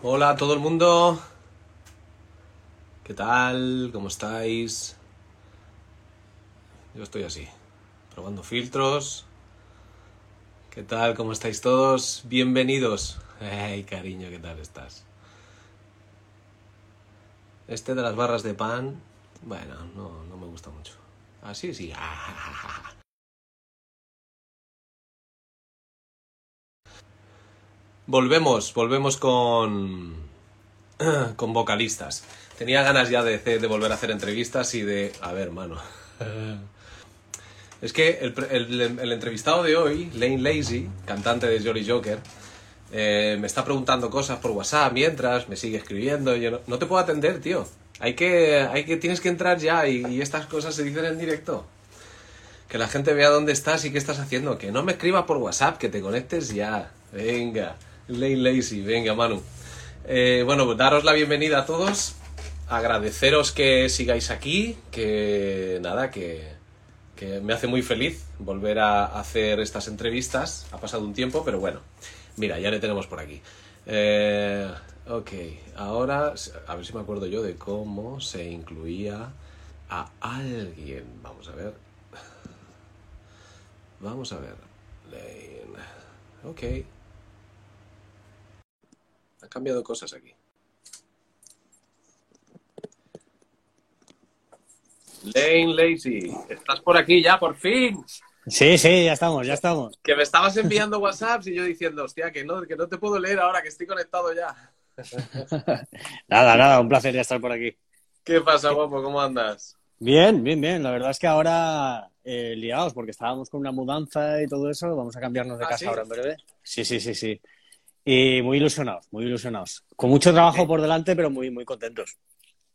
Hola todo el mundo. ¿Qué tal? ¿Cómo estáis? Yo estoy así, probando filtros. ¿Qué tal? ¿Cómo estáis todos? Bienvenidos. Ay, cariño, ¿qué tal estás? Este de las barras de pan, bueno, no, no me gusta mucho. Así sí. Volvemos, volvemos con, con vocalistas. Tenía ganas ya de, de volver a hacer entrevistas y de... A ver, mano. Es que el, el- el entrevistado de hoy, Lane Lazy, cantante de Jolly Joker, eh, me está preguntando cosas por WhatsApp mientras, me sigue escribiendo. Yo no, no te puedo atender, tío. Hay que, hay que, tienes que entrar ya y, y estas cosas se dicen en directo. Que la gente vea dónde estás y qué estás haciendo. Que no me escribas por WhatsApp, que te conectes ya. Venga, Lane Lazy, venga, Manu. Eh, bueno, pues daros la bienvenida a todos. Agradeceros que sigáis aquí. Que nada, que, que me hace muy feliz volver a hacer estas entrevistas. Ha pasado un tiempo, pero bueno. Mira, ya le tenemos por aquí. Eh, ok, ahora a ver si me acuerdo yo de cómo se incluía a alguien. Vamos a ver. Vamos a ver. Ok. Han cambiado cosas aquí. Lane Lazy, estás por aquí ya, por fin. Sí, sí, ya estamos, ya estamos. Que me estabas enviando WhatsApps y yo diciendo, hostia, que no, que no te puedo leer ahora, que estoy conectado ya. Nada, nada, un placer ya estar por aquí. ¿Qué pasa, guapo? ¿Cómo andas? Bien, bien, bien. La verdad es que ahora eh, liados porque estábamos con una mudanza y todo eso. Vamos a cambiarnos de ¿Ah, casa sí? ahora en breve. Sí, sí, sí, sí. Y muy ilusionados, muy ilusionados. Con mucho trabajo por delante, pero muy, muy contentos.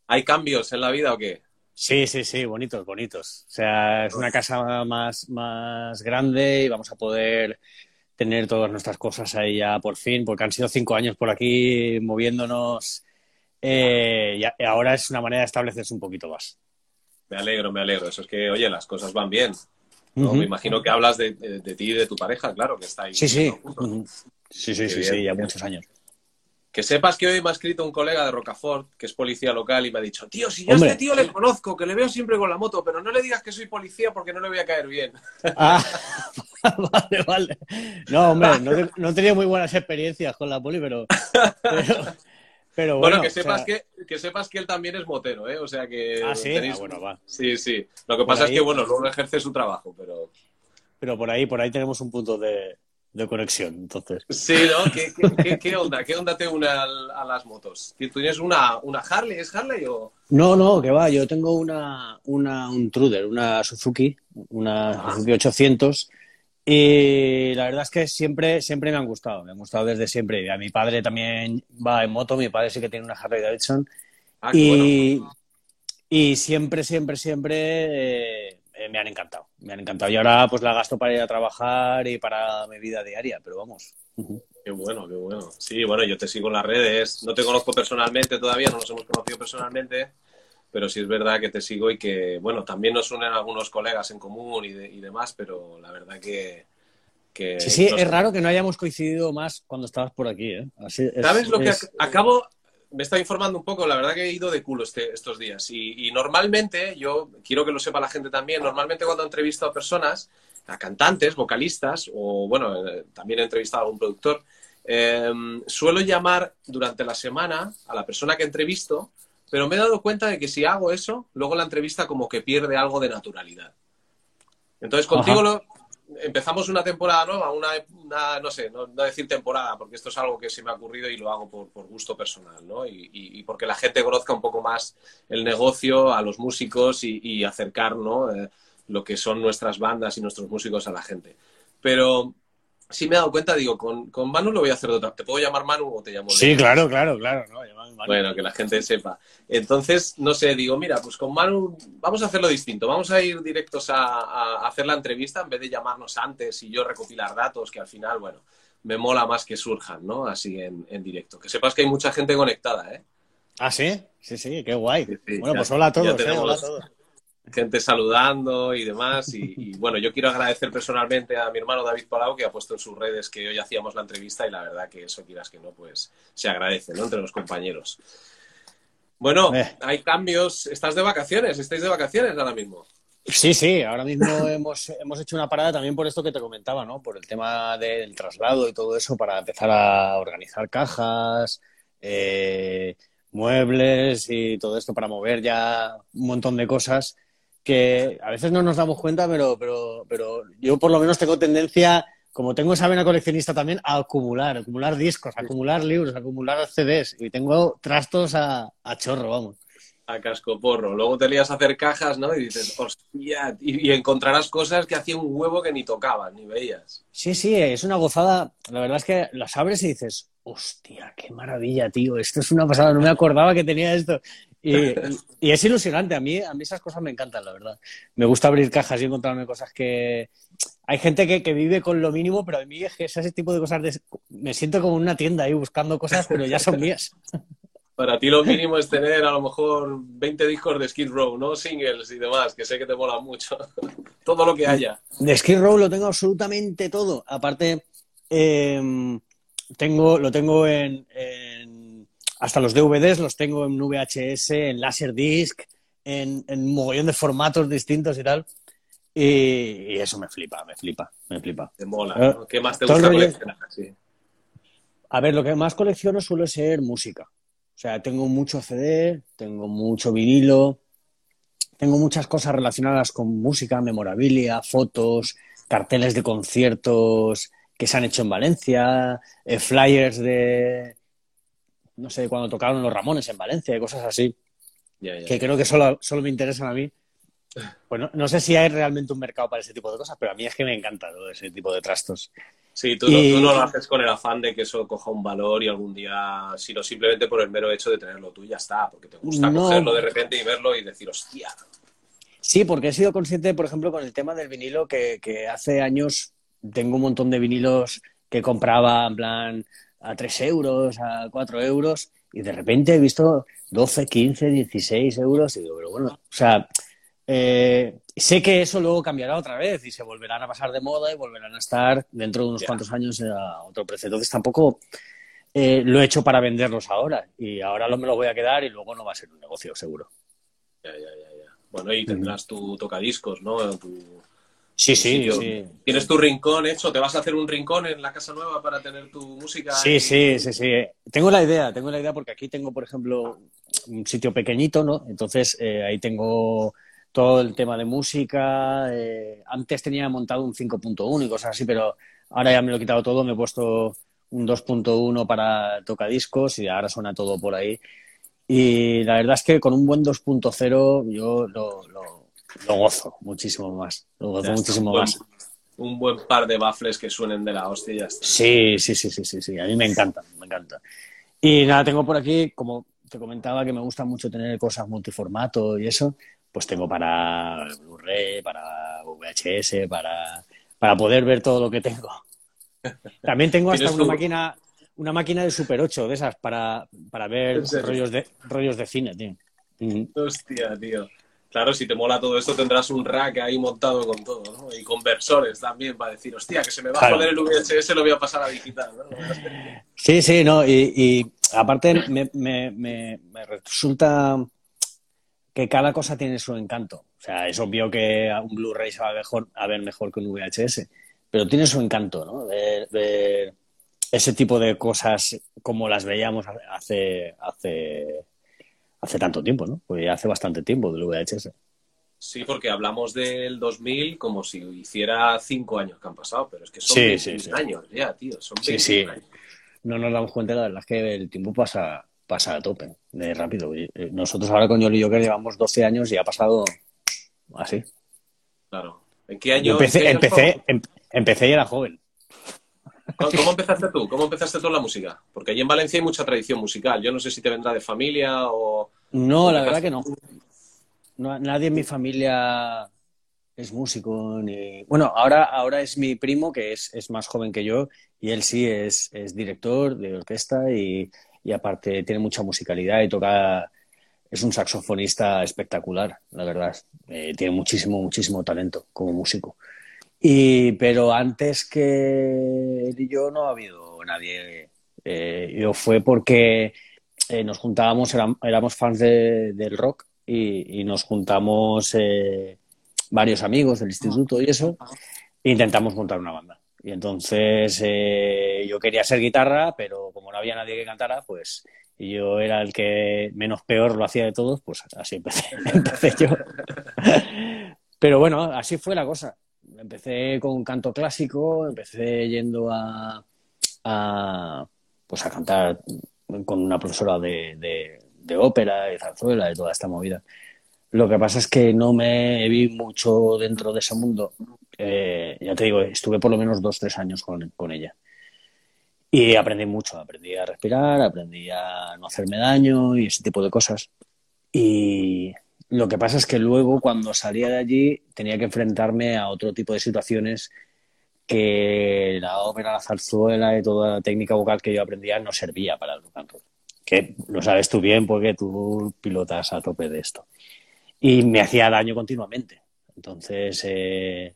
¿Hay cambios en la vida o qué? Sí, sí, sí, bonitos, bonitos. O sea, es una casa más, más grande y vamos a poder tener todas nuestras cosas ahí ya por fin, porque han sido cinco años por aquí moviéndonos eh, y ahora es una manera de establecerse un poquito más. Me alegro, me alegro. Eso es que, oye, las cosas van bien. Me imagino que hablas de, de- de ti y de tu pareja, claro, que estáis Sí, sí. Ujú. Sí, sí, Qué sí, bien, sí, ya muchos años. Que sepas que hoy me ha escrito un colega de Rocafort, que es policía local, y me ha dicho, tío, si yo a este tío le conozco, que le veo siempre con la moto, pero no le digas que soy policía porque no le voy a caer bien. Ah, vale, vale. No, hombre, no, te- no he tenido muy buenas experiencias con la poli, pero, pero, pero Bueno, bueno. que o sea, sepas que, que sepas que él también es motero, ¿eh? O sea que Ah, sí, tenéis- Ah, bueno, va. Sí, sí. Lo que Por pasa es que, bueno, luego ejerce su trabajo, pero... Pero por ahí, por ahí tenemos un punto de, de conexión, entonces. Sí, ¿no? ¿Qué, qué, qué- qué onda? ¿Qué onda te une al- a, las motos? ¿Tú tienes una, una Harley? ¿Es Harley o...? No, no, que va, yo tengo una, una, un Truder, una Suzuki, una Ah. Suzuki 800, y la verdad es que siempre, siempre me han gustado, me han gustado desde siempre. Y a mi padre también va en moto, mi padre sí que tiene una Harley Davidson, Ah, bueno. y, y siempre, siempre, siempre eh, eh, me han encantado, me han encantado. Y ahora pues la gasto para ir a trabajar y para mi vida diaria, pero vamos. Qué bueno, qué bueno. Sí, bueno, yo te sigo en las redes. No te conozco personalmente todavía, no nos hemos conocido personalmente, pero sí es verdad que te sigo y que, bueno, también nos unen algunos colegas en común y, de- y demás, pero la verdad que... que Sí, sí, es raro que no hayamos coincidido más cuando estabas por aquí, ¿eh? Así es- ¿Sabes lo que ac- acabo? Me está informando un poco, la verdad que he ido de culo este- estos días. Y, y normalmente, yo quiero que lo sepa la gente también, normalmente cuando entrevisto a personas, a cantantes, vocalistas, o bueno, eh, también he entrevistado a algún productor, eh, suelo llamar durante la semana a la persona que entrevisto, pero me he dado cuenta de que si hago eso, luego la entrevista como que pierde algo de naturalidad. Entonces contigo Ajá. lo, empezamos una temporada nueva, una, una- no sé, no, decir temporada, porque esto es algo que se me ha ocurrido y lo hago por, por gusto personal, ¿no? Y, y- y porque la gente conozca un poco más el negocio, a los músicos y, y acercar, ¿no? Eh, lo que son nuestras bandas y nuestros músicos a la gente. Pero sí me he dado cuenta, digo, con, con Manu lo voy a hacer de otra. ¿Te puedo llamar Manu o te llamo Sí, claro, claro, claro. No, llámame Manu. Bueno, que la gente sepa. Entonces, no sé, digo, mira, pues con Manu vamos a hacerlo distinto. Vamos a ir directos a, a hacer la entrevista en vez de llamarnos antes y yo recopilar datos, que al final, bueno, me mola más que surjan, ¿no? Así en, en directo. Que sepas que hay mucha gente conectada, ¿eh? Ah, sí, sí, sí, qué guay. Sí, sí, bueno, ya- pues hola a todos, ¿eh? Hola a todos. Gente saludando y demás. Y, bueno, yo quiero agradecer personalmente a mi hermano David Palau que ha puesto en sus redes que hoy hacíamos la entrevista y la verdad que eso quieras que no, pues se agradece, ¿no? Entre los compañeros. Bueno, eh. hay cambios. ¿Estás de vacaciones? ¿Estáis de vacaciones ahora mismo? Sí, sí, ahora mismo hemos, hemos hecho una parada también por esto que te comentaba, ¿no? Por el tema del traslado y todo eso para empezar a organizar cajas, eh, muebles y todo esto para mover ya un montón de cosas que a veces no nos damos cuenta, pero, pero, pero yo por lo menos tengo tendencia, como tengo esa vena coleccionista también, a acumular, acumular discos, acumular libros, acumular CDs y tengo trastos a, a chorro, vamos. A cascoporro. Luego te lías a hacer cajas, ¿no? Y dices, hostia, y, encontrarás cosas que hacía un huevo que ni tocaban, ni veías. Sí, sí, es una gozada. La verdad es que las abres y dices, hostia, qué maravilla, tío, esto es una pasada, no me acordaba que tenía esto. Y, es ilusionante, a mí, a mí esas cosas me encantan, la verdad. Me gusta abrir cajas y encontrarme cosas que... Hay gente que, que vive con lo mínimo, pero a mí es que ese tipo de cosas... Me siento como en una tienda ahí buscando cosas, pero ya son mías. Para ti lo mínimo es tener a lo mejor 20 discos de Skid Row, ¿no? Singles y demás, que sé que te mola mucho. todo lo que haya. De Skid Row lo tengo absolutamente todo. Aparte, em, tengo, lo tengo en hasta los DVDs los tengo en VHS, en Laserdisc, en, en mogollón de formatos distintos y tal. Y, eso me flipa, me flipa, me flipa. Te mola, eh, ¿Qué más te gusta coleccionar? A ver, lo que más colecciono suele ser música. O sea, tengo mucho CD, tengo mucho vinilo, tengo muchas cosas relacionadas con música, memorabilia, fotos, carteles de conciertos que se han hecho en Valencia, eh, flyers de, no sé, cuando tocaron los Ramones en Valencia y cosas así, que creo que solo, solo me interesan a mí. Pues no, sé si hay realmente un mercado para ese tipo de cosas, pero a mí es que me encanta todo ese tipo de trastos. Sí, tú, no, lo haces con el afán de que eso coja un valor y algún día, sino simplemente por el mero hecho de tenerlo tú y ya está, porque te gusta cogerlo de repente y verlo y decir, hostia. Sí, porque he sido consciente, por ejemplo, con el tema del vinilo, que, que hace años tengo un montón de vinilos que compraba en plan a 3 euros, a 4 euros, y de repente he visto 12, 15, 16 euros, y digo, pero bueno, o sea, eh, sé que eso luego cambiará otra vez y se volverán a pasar de moda y volverán a estar dentro de unos cuantos años a otro precio. Entonces tampoco eh, lo he hecho para venderlos ahora y ahora lo, me lo voy a quedar y luego no va a ser un negocio seguro. Ya, ya, ya, ya. Bueno, y tendrás tu tocadiscos, ¿no? Tu, Sí, sí, sí. Tienes tu rincón hecho, ¿te vas a hacer un rincón en la casa nueva para tener tu música? Sí, sí, sí, sí. Tengo la idea, tengo la idea porque aquí tengo, por ejemplo, un sitio pequeñito, ¿no? Entonces eh, ahí tengo todo el tema de música. Eh, antes tenía montado un 5.1 y cosas así, pero ahora ya me lo he quitado todo, me he puesto un 2.1 para tocadiscos y ahora suena todo por ahí. Y la verdad es que con un buen 2.0 yo lo lo gozo muchísimo más. Lo gozo muchísimo más. Un buen par de baffles que suenen de la hostia y ya está. Sí, sí, sí, sí, sí, sí. A mí me encanta, me encanta. Y nada, tengo por aquí, como te comentaba, que me gusta mucho tener cosas multiformato y eso, pues tengo para Blu-ray, para VHS, para, para poder ver todo lo que tengo. También tengo hasta una máquina, una máquina de Super 8 de esas para, para ver rollos de, rollos de cine, tío. Hostia, tío. Claro, si te mola todo esto, tendrás un rack ahí montado con todo, ¿no? Y conversores también para decir, hostia, que se me va a poner el VHS, lo voy a pasar a digital, ¿no? Sí, sí, no, y, aparte me, me, resulta que cada cosa tiene su encanto. O sea, es obvio que un Blu-ray se va a, mejor, a ver mejor que un VHS, pero tiene su encanto, ¿no? De, ese tipo de cosas como las veíamos hace, hace hace tanto tiempo, ¿no? Pues hace bastante tiempo del VHS. Sí, porque hablamos del 2000 como si hiciera cinco años que han pasado, pero es que son sí, años ya, tío. Son sí, sí. No nos damos cuenta, la verdad es que el tiempo pasa, pasa a tope, de rápido. Eh, nosotros ahora con Yoli Joker llevamos 12 años y ha pasado así. Claro. ¿En qué año? Empecé, empecé, em, empecé y era joven. ¿Cómo empezaste tú? ¿Cómo empezaste tú en la música? Porque allí en Valencia hay mucha tradición musical. Yo no sé si te vendrá de familia o... No, la verdad que no. Nadie en mi familia es músico ni... Bueno, ahora, ahora es mi primo, que es, más joven que yo, y él sí es, director de orquesta y, aparte tiene mucha musicalidad y toca es un saxofonista espectacular, la verdad. Eh, tiene muchísimo, muchísimo talento como músico. Y, pero antes que él y yo no ha habido nadie. Eh, yo fue porque eh, nos juntábamos, éramos fans del rock y, nos juntamos varios amigos del instituto y eso, e intentamos montar una banda. Y entonces yo quería ser guitarra, pero como no había nadie que cantara, pues yo era el que menos peor lo hacía de todos, pues así empecé, empecé yo. Pero bueno, así fue la cosa. Empecé con canto clásico, empecé yendo a, a pues a cantar con una profesora de, de, ópera, de zarzuela, de toda esta movida. Lo que pasa es que no me vi mucho dentro de ese mundo. Eh, ya te digo, estuve por lo menos dos, tres años con, con ella. Y aprendí mucho, aprendí a respirar, aprendí a no hacerme daño y ese tipo de cosas. Y lo que pasa es que luego cuando salía de allí tenía que enfrentarme a otro tipo de situaciones que la ópera, la zarzuela y toda la técnica vocal que yo aprendía no servía para el rock Que lo sabes tú bien porque tú pilotas a tope de esto. Y me hacía daño continuamente. Entonces eh,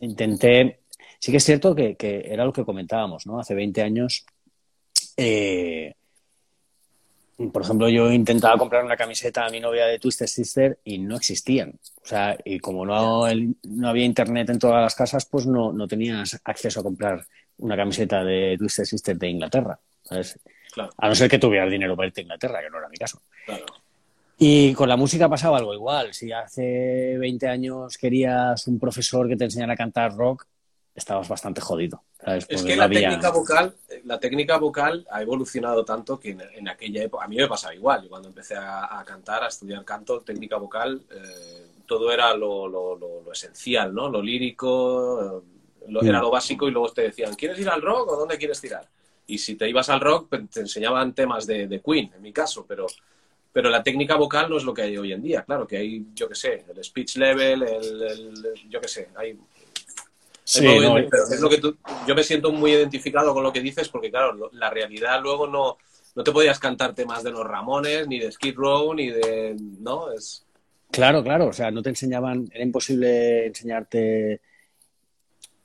intenté Sí que es cierto que, era lo que comentábamos, ¿no? Hace 20 años, eh, por ejemplo, yo intentaba comprar una camiseta a mi novia de Twisted Sister y no existían. O sea, y como no, no había internet en todas las casas, pues no, no tenías acceso a comprar una camiseta de Twisted Sister de Inglaterra. A no ser que tuvieras dinero para irte a Inglaterra, que no era mi caso. Y con la música pasaba algo igual. Si hace 20 años querías un profesor que te enseñara a cantar rock, estabas bastante jodido. Es que la técnica vocal, la técnica vocal ha evolucionado tanto que en, aquella época, a mí me pasaba igual, cuando empecé a, cantar, a estudiar canto, técnica vocal, eh, todo era lo, esencial, ¿no? Lo lírico, eh, era lo básico y luego te decían, ¿quieres ir al rock o dónde quieres tirar? Y si te ibas al rock, pues, te enseñaban temas de, Queen, en mi caso, pero pero la técnica vocal no es lo que hay hoy en día, claro, que hay, yo qué sé, el speech level, el, el yo qué sé, hay Sí, es lo que yo me siento muy identificado con lo que dices porque, claro, la realidad luego no, no te podías cantar temas de los Ramones, ni de Skid Row, ni de... ¿no? Es... Claro, claro, o sea, no te enseñaban, era imposible enseñarte, eh,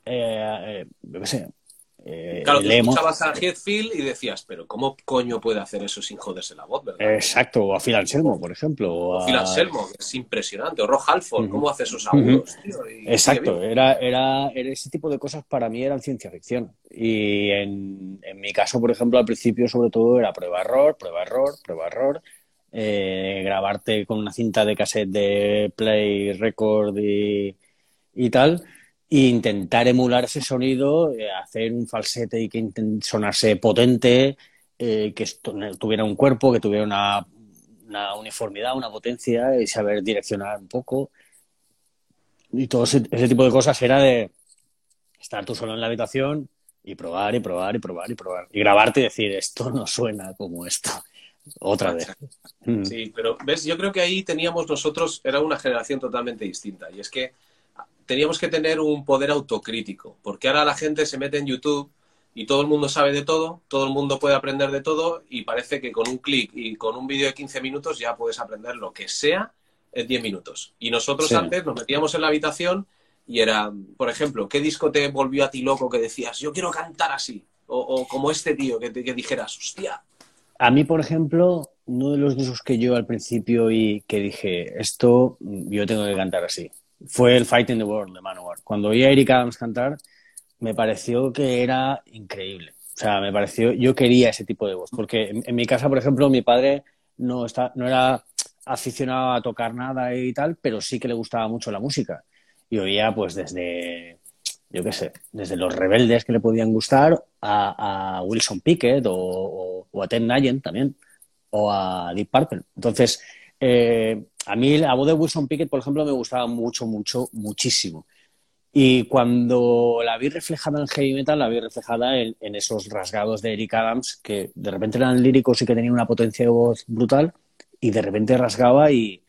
eh, yo qué sé, eh, claro, tú escuchabas a Headfield y decías, pero ¿cómo coño puede hacer eso sin joderse la voz, verdad? Exacto, o a Phil Anselmo, por ejemplo. O a Phil Anselmo, es impresionante. O Rob Halford, ¿cómo hace esos agudos, tío? Exacto, era, era, ese tipo de cosas para mí eran ciencia ficción. Y en, mi caso, por ejemplo, al principio sobre todo era prueba-error, prueba-error, prueba-error. Eh, grabarte con una cinta de cassette de play, record y, y tal intentar emular ese sonido, eh, hacer un falsete y que sonase potente, eh, que tuviera un cuerpo, que tuviera una, uniformidad, una potencia y saber direccionar un poco. Y todo ese, tipo de cosas era de estar tú solo en la habitación y probar y probar y probar y probar. Y grabarte y decir, esto no suena como esto. Otra vez. Sí, pero ves, yo creo que ahí teníamos nosotros, era una generación totalmente distinta. Y es que teníamos que tener un poder autocrítico, porque ahora la gente se mete en YouTube y todo el mundo sabe de todo, todo el mundo puede aprender de todo y parece que con un clic y con un vídeo de 15 minutos ya puedes aprender lo que sea en 10 minutos. Y nosotros antes nos metíamos en la habitación y era, por ejemplo, ¿qué disco te volvió a ti loco que decías, yo quiero cantar así? O, como este tío que, que dijeras, hostia. A mí, por ejemplo, uno de los discos que yo al principio y que dije, esto yo tengo que cantar así fue el Fight in the World de Manowar. Cuando oí a Eric Adams cantar, me pareció que era increíble. O sea, me pareció, yo quería ese tipo de voz, porque en, mi casa, por ejemplo, mi padre no, está, no era aficionado a tocar nada y tal, pero sí que le gustaba mucho la música. Y oía, pues, desde, yo qué sé, desde los rebeldes que le podían gustar a, Wilson Pickett o, a Ted Nugent también, o a Deep Purple. Entonces, eh, a mí la voz de Wilson Pickett, por ejemplo, me gustaba mucho, mucho, muchísimo. Y cuando la vi reflejada en heavy metal, la vi reflejada en, esos rasgados de Eric Adams, que de repente eran líricos y que tenían una potencia de voz brutal, y de repente rasgaba y,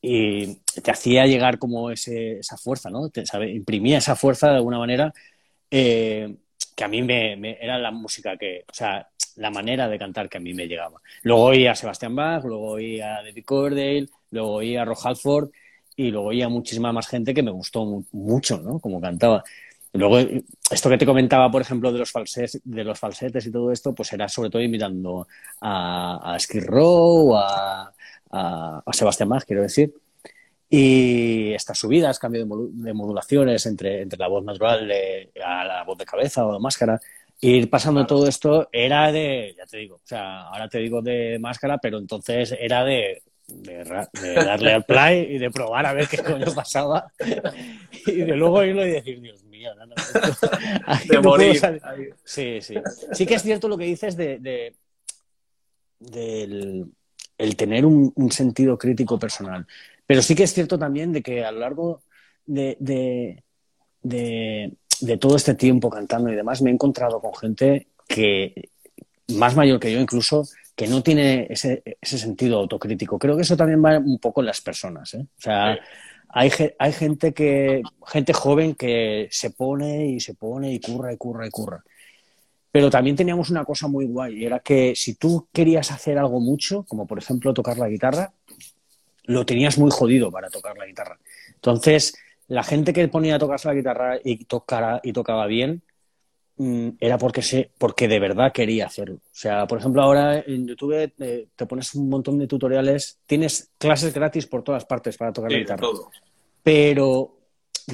te hacía llegar como esa fuerza, ¿no? Te, Imprimía esa fuerza de alguna manera, eh, que a mí me, era la música que, la manera de cantar que a mí me llegaba. Luego oí a Sebastián Bach, luego oí a David Cordale, luego oí a Rob Halford y luego oí a muchísima más gente que me gustó mucho, ¿no? Como cantaba. Luego, esto que te comentaba, por ejemplo, de los, falsetes, de los falsetes y todo esto, pues era sobre todo imitando a, a Skid Row, a, a, a Sebastián Bach, quiero decir. Y estas subidas, cambio de, modulaciones entre, entre la voz natural a la voz de cabeza o de máscara, ir pasando todo esto era de, ya te digo, o sea, ahora te digo de máscara, pero entonces era de, de, darle al play y de probar a ver qué coño pasaba. y de luego irlo y decir, Dios mío, no, no, de morir. Sí, sí. Sí que es cierto lo que dices de, de del el tener un, un, sentido crítico personal. Pero sí que es cierto también de que a lo largo de, de, de, todo este tiempo cantando y demás, me he encontrado con gente que, más mayor que yo incluso, que no tiene ese, ese sentido autocrítico. Creo que eso también va un poco en las personas. ¿eh? O sea, hay, hay gente que, gente joven que se pone y se pone y curra y curra y curra. Pero también teníamos una cosa muy guay, y era que si tú querías hacer algo mucho, como por ejemplo tocar la guitarra, lo tenías muy jodido para tocar la guitarra. Entonces, la gente que ponía a tocarse la guitarra y, tocara, y tocaba bien mm, era porque, se, porque de verdad quería hacerlo. O sea, por ejemplo, ahora en YouTube eh, te pones un montón de tutoriales, tienes clases gratis por todas partes para tocar la guitarra. Pero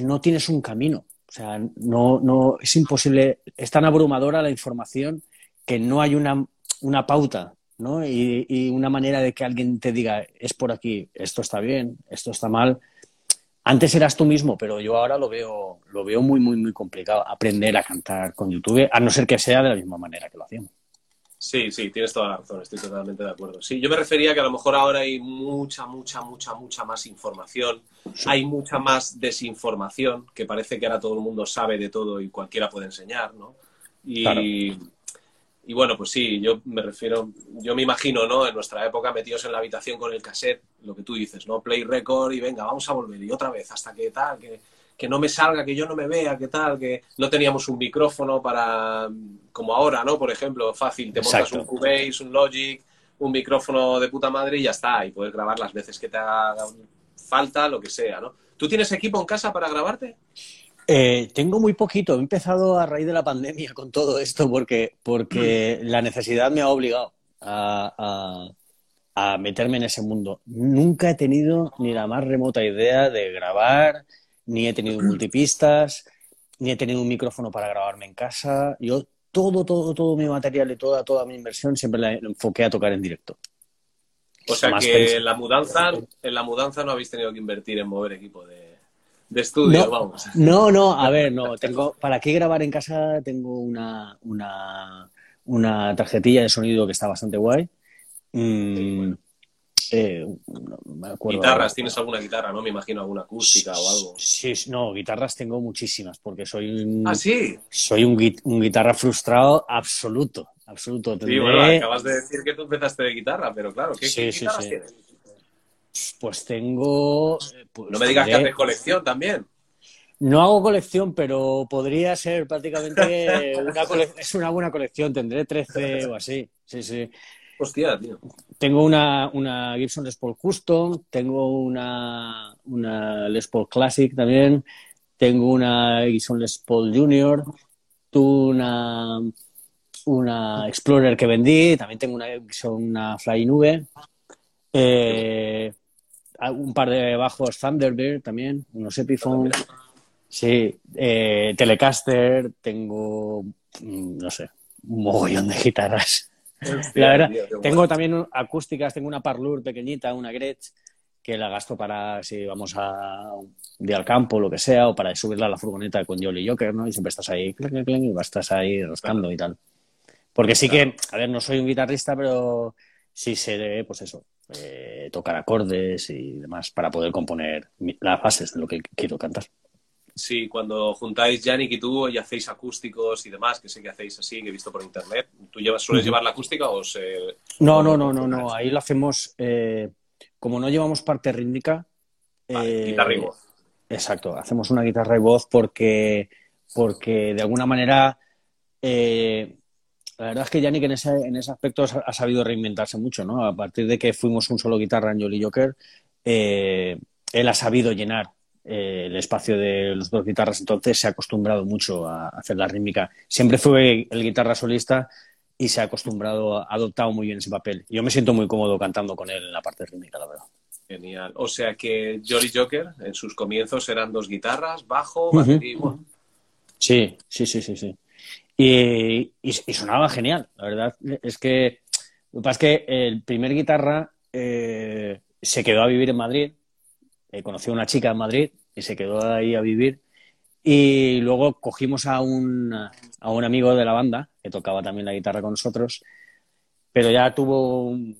no tienes un camino. O sea, no, no, es imposible, es tan abrumadora la información que no hay una, una pauta ¿no? Y, una manera de que alguien te diga, es por aquí, esto está bien, esto está mal. Antes eras tú mismo, pero yo ahora lo veo, lo veo muy, muy, muy complicado aprender a cantar con YouTube, a no ser que sea de la misma manera que lo hacíamos. Sí, sí, tienes toda la razón, estoy totalmente de acuerdo. Sí, yo me refería que a lo mejor ahora hay mucha, mucha, mucha, mucha más información, hay mucha más desinformación, que parece que ahora todo el mundo sabe de todo y cualquiera puede enseñar, ¿no? Y, y bueno, pues sí, yo me refiero, yo me imagino, ¿no? En nuestra época metidos en la habitación con el cassette, lo que tú dices, ¿no? Play record y venga, vamos a volver y otra vez hasta que tal, que, que no me salga, que yo no me vea, que tal, que no teníamos un micrófono para, como ahora, ¿no? Por ejemplo, fácil, te montas un Cubase, un Logic, un micrófono de puta madre y ya está, y puedes grabar las veces que te haga falta, lo que sea, ¿no? ¿Tú tienes equipo en casa para grabarte? Eh, tengo muy poquito. He empezado a raíz de la pandemia con todo esto porque, porque la necesidad me ha obligado a, meterme en ese mundo. Nunca he tenido ni la más remota idea de grabar, ni he tenido multipistas, ni he tenido un micrófono para grabarme en casa. Yo todo, todo, todo mi material y toda, toda mi inversión siempre la enfoqué a tocar en directo. O sea que en la mudanza, en la mudanza no habéis tenido que invertir en mover equipo de de estudio, no, vamos. No, no, a ver, no, tengo, para qué grabar en casa tengo una, una, una tarjetilla de sonido que está bastante guay. Mm, eh, guitarras, ¿tienes alguna guitarra, no? Me imagino alguna acústica o algo. Sí, no, guitarras tengo muchísimas porque soy un... ¿Ah, sí? Soy un, un guitarra frustrado absoluto, absoluto. Sí, bueno, acabas de decir que tú empezaste de guitarra, pero claro, ¿qué, guitarras tienes? Pues tengo. Pues no me digas que haces colección también. No hago colección, pero podría ser prácticamente una es una buena colección. Tendré 13 o así. Sí, sí. Hostia, tío. Tengo una, una Gibson Les Paul Custom, tengo una, una Les Paul Classic también, tengo una Gibson Les Paul Junior, tuve una, una Explorer que vendí, también tengo una una Fly Nube. Eh, un par de bajos Thunderbird también, unos Epiphone. Sí, eh, Telecaster, tengo, mm, no sé, un mogollón de guitarras. la verdad, tengo también acústicas, tengo una Parlur pequeñita, una Gretsch, que la gasto para si vamos a un día al campo, lo que sea, o para subirla a la furgoneta con Jolly Joker, ¿no? Y siempre estás ahí, y estás ahí rascando y tal. Porque sí que, a ver, no soy un guitarrista, pero sí sé, pues eso, eh, tocar acordes y demás para poder componer las bases de lo que quiero cantar. Sí, cuando juntáis Yannick y tú y hacéis acústicos y demás, que sé que hacéis así, que he visto por internet, ¿tú llevas, sueles llevar la acústica o se...? No, no, no, no, no, ahí lo hacemos, eh, como no llevamos parte rítmica... Eh, guitarra y voz. Exacto, hacemos una guitarra y voz porque, porque de alguna manera la verdad es que Yannick en ese, en ese aspecto ha sabido reinventarse mucho, ¿no? A partir de que fuimos un solo guitarra en Jolly Joker, eh, él ha sabido llenar eh, el espacio de los dos guitarras, entonces se ha acostumbrado mucho a hacer la rítmica. Siempre fue el guitarra solista y se ha acostumbrado, ha adoptado muy bien ese papel. Yo me siento muy cómodo cantando con él en la parte rítmica, la verdad. Genial. O sea que Jolly Joker en sus comienzos eran dos guitarras, bajo, batería. Sí, sí, sí, sí, sí. Y, sonaba genial, la verdad. Es que lo que pasa es que el primer guitarra eh, se quedó a vivir en Madrid. Eh, conoció a una chica en Madrid y se quedó ahí a vivir. Y luego cogimos a un, a un amigo de la banda que tocaba también la guitarra con nosotros, pero ya tuvo un,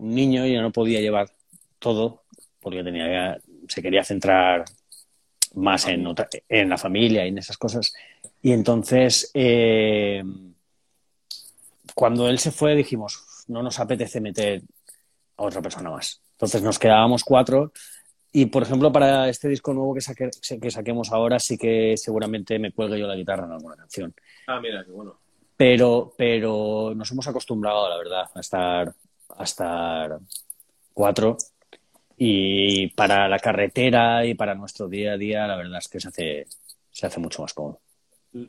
niño y ya no podía llevar todo porque tenía se quería centrar más en, en la familia y en esas cosas. Y entonces, eh, cuando él se fue, dijimos, no nos apetece meter a otra persona más. Entonces nos quedábamos cuatro. Y, por ejemplo, para este disco nuevo que, que saquemos ahora, sí que seguramente me cuelgue yo la guitarra en alguna canción. Ah, mira, qué bueno. Pero, pero nos hemos acostumbrado, la verdad, a estar, a estar cuatro. Y para la carretera y para nuestro día a día, la verdad es que se hace, se hace mucho más cómodo.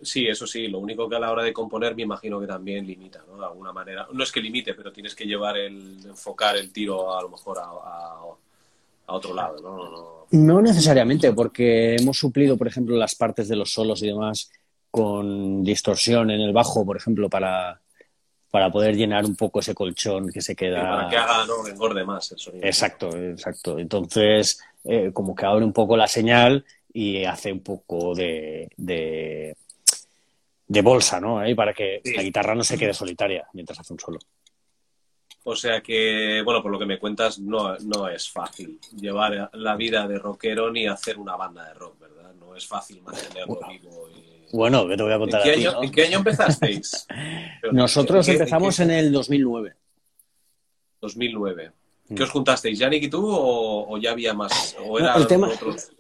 Sí, eso sí, lo único que a la hora de componer me imagino que también limita, ¿no? De alguna manera. No es que limite, pero tienes que llevar el, enfocar el tiro a lo mejor a, otro lado, ¿no? ¿no? necesariamente, porque hemos suplido, por ejemplo, las partes de los solos y demás con distorsión en el bajo, por ejemplo, para, para poder llenar un poco ese colchón que se queda. para que haga, ¿no? engorde más el sonido. Exacto, exacto. Entonces, eh, como que abre un poco la señal y hace un poco de de bolsa, ¿no? Ahí para que la guitarra no se quede solitaria mientras hace un solo. O sea que, bueno, por lo que me cuentas, no, no es fácil llevar la vida de rockero ni hacer una banda de rock, ¿verdad? No es fácil mantenerlo vivo. Bueno, que te voy a contar. ¿En qué, año, ¿en qué año empezasteis? Nosotros empezamos en, el 2009. 2009. ¿Qué mm. os juntasteis, Yannick y tú, o, ya había más? O era el tema, otros...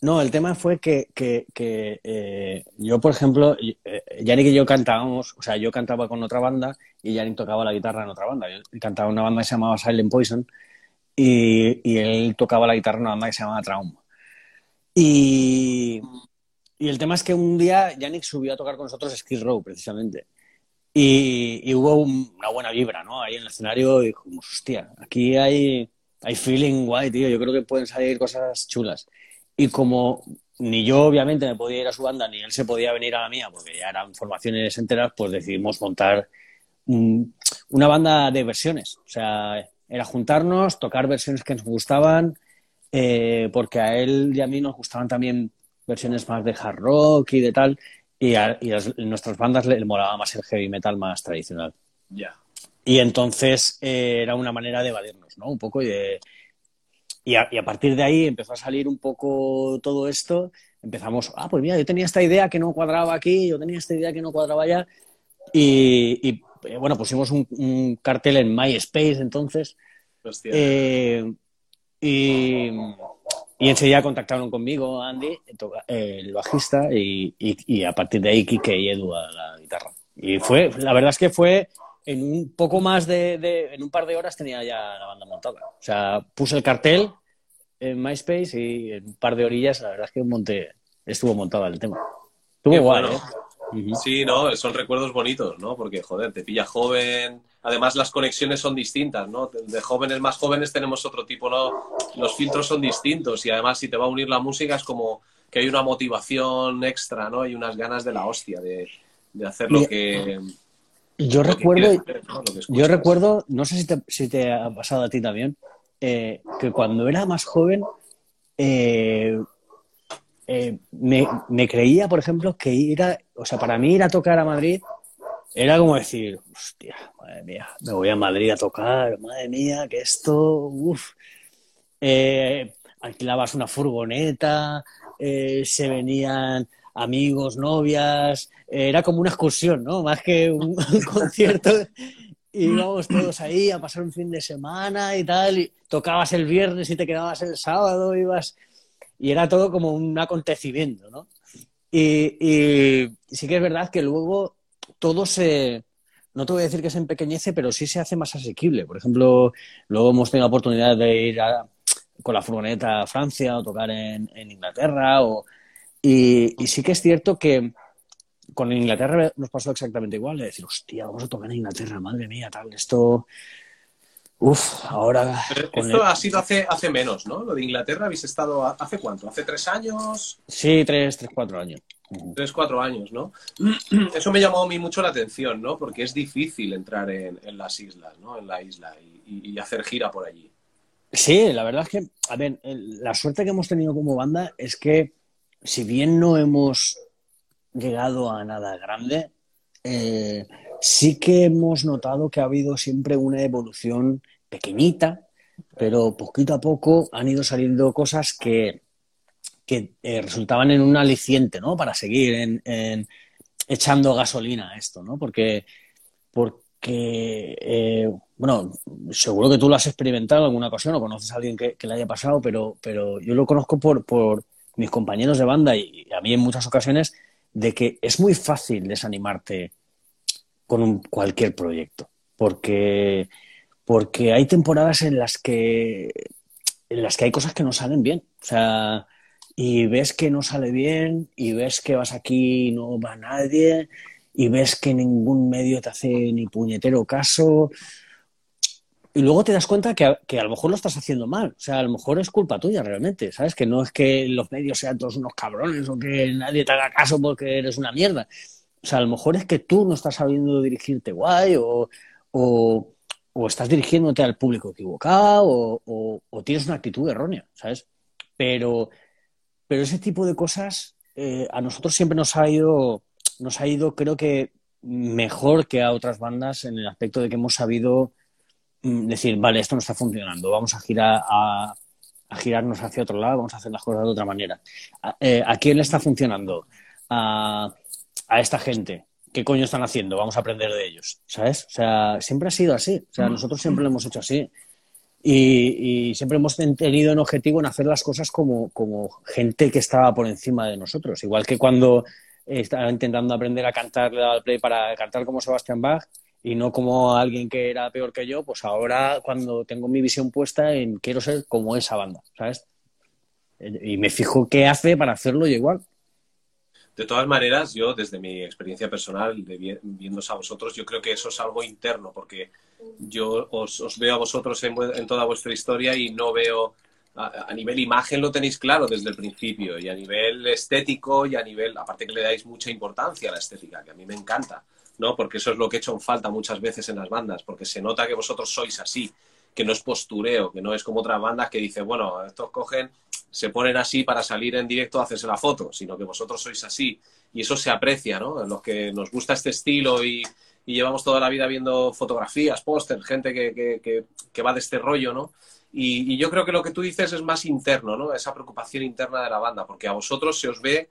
No, el tema fue que, que, que eh, yo, por ejemplo, eh, Yannick y yo cantábamos, o sea, yo cantaba con otra banda y Yannick tocaba la guitarra en otra banda. Yo cantaba en una banda que se llamaba Silent Poison y, y él tocaba la guitarra en una banda que se llamaba Trauma. Y, y el tema es que un día Yannick subió a tocar con nosotros Skid Row, precisamente. Y, hubo una buena vibra, ¿no? Ahí en el escenario y dijimos, hostia, aquí hay, hay feeling guay, tío. Yo creo que pueden salir cosas chulas. Y como ni yo obviamente me podía ir a su banda, ni él se podía venir a la mía, porque ya eran formaciones enteras, pues decidimos montar una banda de versiones. O sea, era juntarnos, tocar versiones que nos gustaban, eh, porque a él y a mí nos gustaban también versiones más de hard rock y de tal, y a, nuestras bandas le, molaba más el heavy metal más tradicional. Ya. Y entonces eh, era una manera de evadirnos, ¿no? Un poco y de, y a, partir de ahí empezó a salir un poco todo esto. Empezamos, ah, pues mira, yo tenía esta idea que no cuadraba aquí, yo tenía esta idea que no cuadraba allá. Y, eh, bueno, pusimos un, cartel en MySpace entonces. Eh, y, y, enseguida contactaron conmigo, Andy, el bajista, y, a partir de ahí Kike y Edu a la guitarra. Y fue, la verdad es que fue en un poco más de, en un par de horas tenía ya la banda montada. O sea, puse el cartel en MySpace y en un par de orillas la verdad es que monté, estuvo montado el tema. Estuvo igual, ¿eh? Sí, no, son recuerdos bonitos, ¿no? Porque, joder, te pilla joven. Además, las conexiones son distintas, ¿no? De jóvenes más jóvenes tenemos otro tipo, ¿no? Los filtros son distintos y además, si te va a unir la música, es como que hay una motivación extra, ¿no? Hay unas ganas de la hostia de, de hacer lo que yo recuerdo, yo recuerdo, no sé si te, si te, ha pasado a ti también, eh, que cuando era más joven eh, eh, me, creía, por ejemplo, que ir a, o sea, para mí ir a tocar a Madrid era como decir, hostia, madre mía, me voy a Madrid a tocar, madre mía, que esto, uff. alquilabas una furgoneta, se venían amigos, novias, era como una excursión, ¿no? Más que un, concierto. Íbamos todos ahí a pasar un fin de semana y tal, y tocabas el viernes y te quedabas el sábado, ibas... Y era todo como un acontecimiento, ¿no? Y, sí que es verdad que luego, todo se, no te voy a decir que se empequeñece, pero sí se hace más asequible. Por ejemplo, luego hemos tenido la oportunidad de ir con la furgoneta a Francia o tocar en, Inglaterra. O, y, sí que es cierto que con Inglaterra nos pasó exactamente igual. De decir, hostia, vamos a tocar en Inglaterra, madre mía, tal, esto. Uf, ahora. esto ha sido hace, hace menos, ¿no? Lo de Inglaterra habéis estado. ¿Hace cuánto? ¿Hace tres años? Sí, tres, tres, cuatro años. Tres, cuatro años, ¿no? Eso me llamó a mí mucho la atención, ¿no? Porque es difícil entrar en, las islas, ¿no? En la isla y, hacer gira por allí. Sí, la verdad es que, a ver, la suerte que hemos tenido como banda es que, si bien no hemos llegado a nada grande, eh, sí que hemos notado que ha habido siempre una evolución pequeñita, pero poquito a poco han ido saliendo cosas que que eh, resultaban en un aliciente, ¿no? Para seguir en, echando gasolina a esto, ¿no? Porque, porque eh, bueno, seguro que tú lo has experimentado en alguna ocasión o conoces a alguien que, le haya pasado, pero, pero yo lo conozco por, por mis compañeros de banda y a mí en muchas ocasiones de que es muy fácil desanimarte con cualquier proyecto, porque, porque hay temporadas en las que en las que hay cosas que no salen bien. O sea, y ves que no sale bien y ves que vas aquí y no va nadie y ves que ningún medio te hace ni puñetero caso y luego te das cuenta que a, que a, lo mejor lo estás haciendo mal. O sea, a lo mejor es culpa tuya realmente, ¿sabes? Que no es que los medios sean todos unos cabrones o que nadie te haga caso porque eres una mierda. O sea, a lo mejor es que tú no estás sabiendo dirigirte guay o, o, estás dirigiéndote al público equivocado o, o, tienes una actitud errónea, ¿sabes? Pero pero ese tipo de cosas eh, a nosotros siempre nos ha ido, nos ha ido, creo que mejor que a otras bandas en el aspecto de que hemos sabido mm, decir, vale, esto no está funcionando, vamos a girar a, girarnos hacia otro lado, vamos a hacer las cosas de otra manera. ¿A, eh, quién le está funcionando? A, a, esta gente. ¿Qué coño están haciendo? Vamos a aprender de ellos, ¿sabes? O sea, siempre ha sido así. O sea, nosotros siempre lo hemos hecho así. Y, siempre hemos tenido un objetivo en hacer las cosas como, como, gente que estaba por encima de nosotros. Igual que cuando estaba intentando aprender a cantar al play para cantar como Sebastian Bach y no como alguien que era peor que yo, pues ahora cuando tengo mi visión puesta en quiero ser como esa banda, ¿sabes? Y me fijo qué hace para hacerlo igual. De todas maneras, yo desde mi experiencia personal, de viéndose a vosotros, yo creo que eso es algo interno, porque yo os, veo a vosotros en, toda vuestra historia y no veo, a, nivel imagen lo tenéis claro desde el principio, y a nivel estético y a nivel, aparte que le dais mucha importancia a la estética, que a mí me encanta, ¿no? Porque eso es lo que he hecho en falta muchas veces en las bandas, porque se nota que vosotros sois así, que no es postureo, que no es como otras bandas que dicen, bueno, estos cogen se ponen así para salir en directo a hacerse la foto, sino que vosotros sois así. Y eso se aprecia, ¿no? Los que nos gusta este estilo y, llevamos toda la vida viendo fotografías, póster, gente que, va de este rollo, ¿no? Y, yo creo que lo que tú dices es más interno, ¿no? Esa preocupación interna de la banda, porque a vosotros se os ve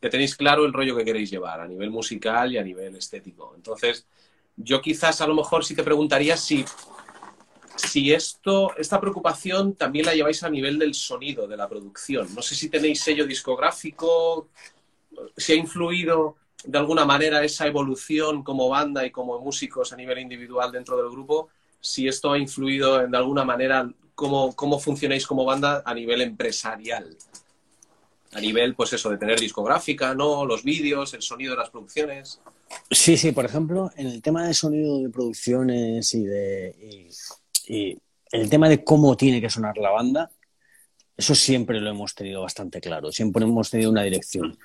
que tenéis claro el rollo que queréis llevar a nivel musical y a nivel estético. Entonces, yo quizás a lo mejor sí te preguntaría si si esto, esta preocupación también la lleváis a nivel del sonido, de la producción. No sé si tenéis sello discográfico, si ha influido de alguna manera esa evolución como banda y como músicos a nivel individual dentro del grupo, si esto ha influido de alguna manera cómo, cómo funcionáis como banda a nivel empresarial. A nivel, pues eso, de tener discográfica, ¿no? Los vídeos, el sonido de las producciones. Sí, sí, por ejemplo, en el tema de sonido de producciones y de, el tema de cómo tiene que sonar la banda, eso siempre lo hemos tenido bastante claro. Siempre hemos tenido una dirección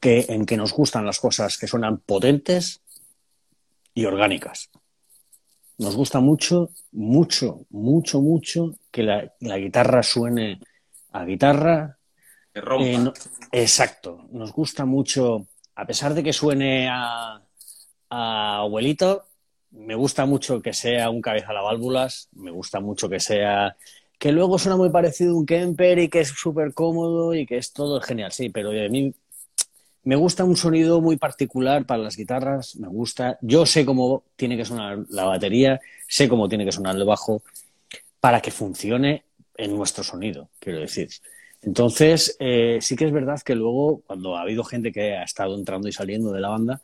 que, en que nos gustan las cosas que suenan potentes y orgánicas. Nos gusta mucho, mucho, mucho, mucho que la, guitarra suene a guitarra. Eh, exacto. Nos gusta mucho, a pesar de que suene a, a abuelito, me gusta mucho que sea un cabeza a la válvulas, me gusta mucho que sea que luego suena muy parecido a un Kemper y que es súper cómodo y que es todo genial, sí, pero a mí me gusta un sonido muy particular para las guitarras, me gusta, yo sé cómo tiene que sonar la batería, sé cómo tiene que sonar el bajo para que funcione en nuestro sonido, quiero decir. Entonces, eh, sí que es verdad que luego, cuando ha habido gente que ha estado entrando y saliendo de la banda,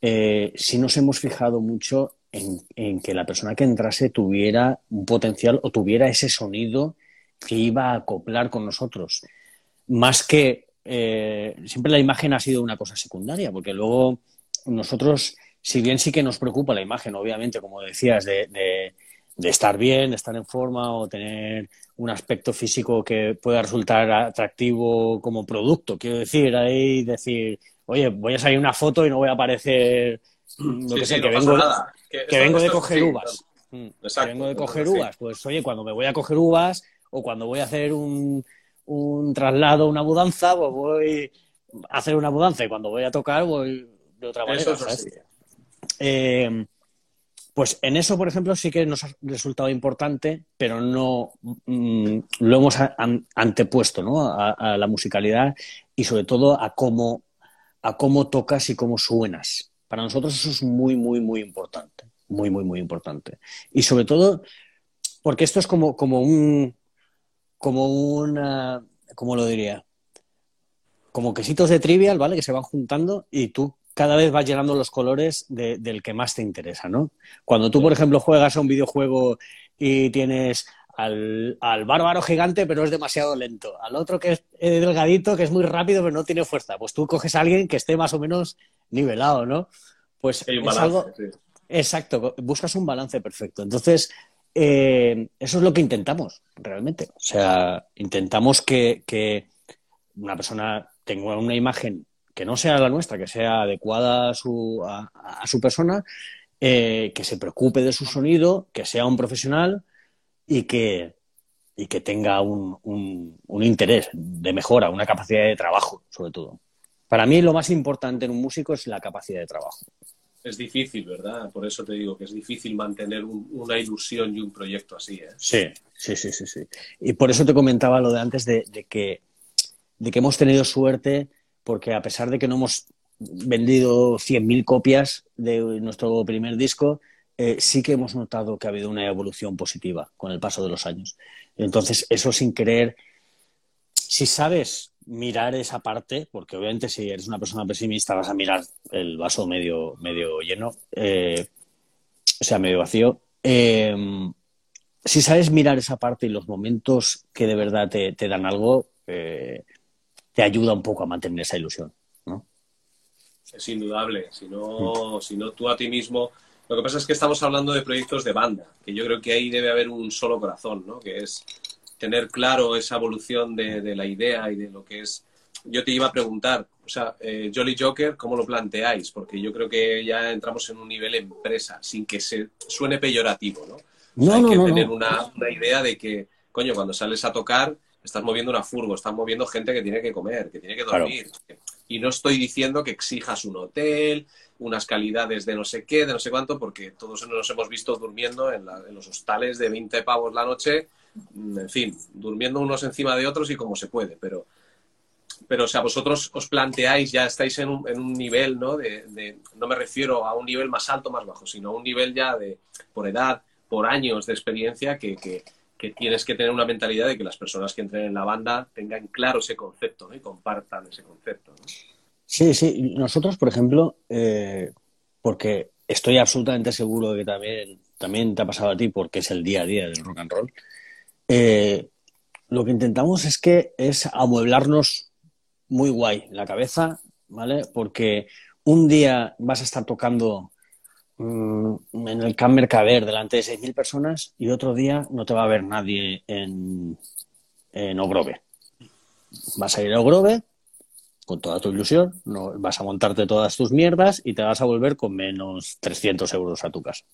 eh, sí nos hemos fijado mucho en, que la persona que entrase tuviera un potencial o tuviera ese sonido que iba a acoplar con nosotros. Más que eh, siempre la imagen ha sido una cosa secundaria, porque luego nosotros, si bien sí que nos preocupa la imagen, obviamente, como decías, de, de estar bien, de estar en forma o tener un aspecto físico que pueda resultar atractivo como producto. Quiero decir, ahí decir, oye, voy a salir una foto y no voy a aparecer lo que sé, que, vengo, que, vengo de coger uvas. Mm, que vengo de coger uvas. Pues oye, cuando me voy a coger uvas o cuando voy a hacer un, un traslado, una mudanza, pues voy a hacer una mudanza y cuando voy a tocar voy de otra manera. Eh, pues en eso, por ejemplo, sí que nos ha resultado importante, pero no mm, lo hemos antepuesto ¿no? a, la musicalidad y sobre todo a cómo, a cómo tocas y cómo suenas. Para nosotros eso es muy, muy, muy importante. Muy, muy, muy importante. Y sobre todo porque esto es como, como un, como una, ¿cómo lo diría? Como quesitos de trivial, ¿vale? Que se van juntando y tú cada vez vas llenando los colores del que más te interesa, ¿no? Cuando tú, por ejemplo, juegas a un videojuego y tienes al, bárbaro gigante, pero es demasiado lento, al otro que es delgadito, que es muy rápido, pero no tiene fuerza, pues tú coges a alguien que esté más o menos nivelado, ¿no? Pues es algo... Exacto, buscas un balance perfecto. Entonces, eh, eso es lo que intentamos, realmente. O sea, intentamos que, que una persona tenga una imagen que no sea la nuestra, que sea adecuada a su, a, su persona, eh, que se preocupe de su sonido, que sea un profesional y que, y que tenga un, un, interés de mejora, una capacidad de trabajo, sobre todo. Para mí lo más importante en un músico es la capacidad de trabajo. Es difícil, ¿verdad? Por eso te digo que es difícil mantener una ilusión y un proyecto así. ¿eh? Sí, sí, sí, sí, sí. Y por eso te comentaba lo de antes de, de que, de que hemos tenido suerte porque a pesar de que no hemos vendido 100.000 copias de nuestro primer disco, eh, sí que hemos notado que ha habido una evolución positiva con el paso de los años. Entonces, eso sin querer, si sabes mirar esa parte, porque obviamente si eres una persona pesimista vas a mirar el vaso medio, medio lleno, eh, o sea, medio vacío. Eh, si sabes mirar esa parte y los momentos que de verdad te, te dan algo, te ayuda un poco a mantener esa ilusión, ¿no? Es indudable, si no, si no tú a ti mismo... Lo que pasa es que estamos hablando de proyectos de banda, que yo creo que ahí debe haber un solo corazón, ¿no? Que es tener claro esa evolución de, la idea y de lo que es... Yo te iba a preguntar, o sea, eh, Jolly Joker, ¿cómo lo planteáis? Porque yo creo que ya entramos en un nivel empresa, sin que se suene peyorativo, ¿no? no hay que tener una, una idea de que, coño, cuando sales a tocar estás moviendo una furgo, estás moviendo gente que tiene que comer, que tiene que dormir. Y no estoy diciendo que exijas un hotel, unas calidades de no sé qué, de no sé cuánto, porque todos nos hemos visto durmiendo en, los hostales de 20 pavos la noche, en fin, durmiendo unos encima de otros y como se puede, pero, pero o sea, vosotros os planteáis, ya estáis en un, en un nivel, ¿no? No me refiero a un nivel más alto, más bajo, sino a un nivel ya de, por edad, por años de experiencia que, que tienes que tener una mentalidad de que las personas que entren en la banda tengan claro ese concepto y compartan ese concepto. Sí, sí. Nosotros, por ejemplo, eh, porque estoy absolutamente seguro de que también, también te ha pasado a ti porque es el día a día del rock and roll, eh, lo que intentamos es que es amueblarnos muy guay la cabeza, ¿vale? Porque un día vas a estar tocando Mm, en el Camp Mercader delante de 6.000 personas y otro día no te va a ver nadie en, en Ogrove. Vas a ir a Ogrove con toda tu ilusión, no, vas a montarte todas tus mierdas y te vas a volver con menos 300 euros a tu casa.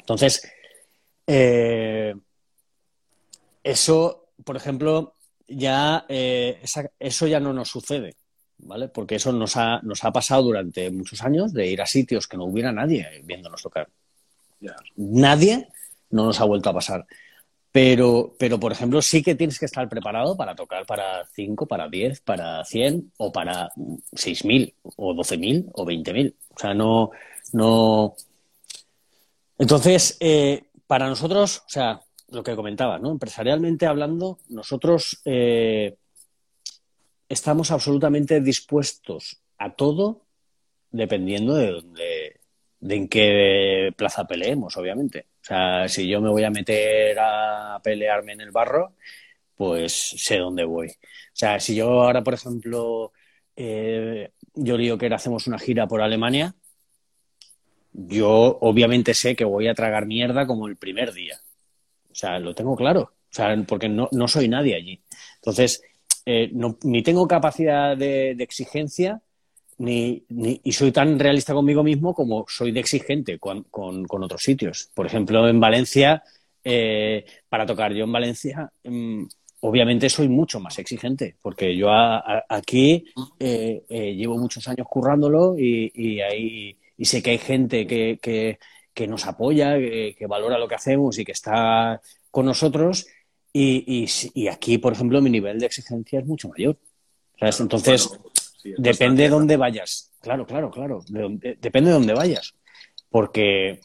Entonces, eh, eso, por ejemplo, ya eh, eso ya no nos sucede. ¿vale? Porque eso nos ha, nos ha pasado durante muchos años de ir a sitios que no hubiera nadie viéndonos tocar. Nadie no nos ha vuelto a pasar. Pero, pero, por ejemplo, sí que tienes que estar preparado para tocar para 5, para 10, para 100 o para 6.000 o 12.000 o 20.000. O sea, no... no... Entonces, eh, para nosotros, o sea, lo que comentaba, ¿no? Empresarialmente hablando, nosotros eh, estamos absolutamente dispuestos a todo dependiendo de dónde, de en qué plaza peleemos, obviamente. O sea, si yo me voy a meter a pelearme en el barro, pues sé dónde voy. O sea, si yo ahora, por ejemplo, eh, yo digo que hacemos una gira por Alemania, yo obviamente sé que voy a tragar mierda como el primer día. O sea, lo tengo claro. O sea, porque no, no soy nadie allí. Entonces, eh, no, ni tengo capacidad de, exigencia, ni, ni, y soy tan realista conmigo mismo como soy de exigente con, con, otros sitios. Por ejemplo, en Valencia, eh, para tocar yo en Valencia, mmm, obviamente soy mucho más exigente, porque yo aquí eh, eh, llevo muchos años currándolo y, y, ahí, y sé que hay gente que, que nos apoya, que, que, valora lo que hacemos y que está con nosotros. Y, y, aquí, por ejemplo, mi nivel de exigencia es mucho mayor. ¿sabes? Entonces, sí, depende de dónde vayas. Claro, claro, claro. De, depende de dónde vayas. Porque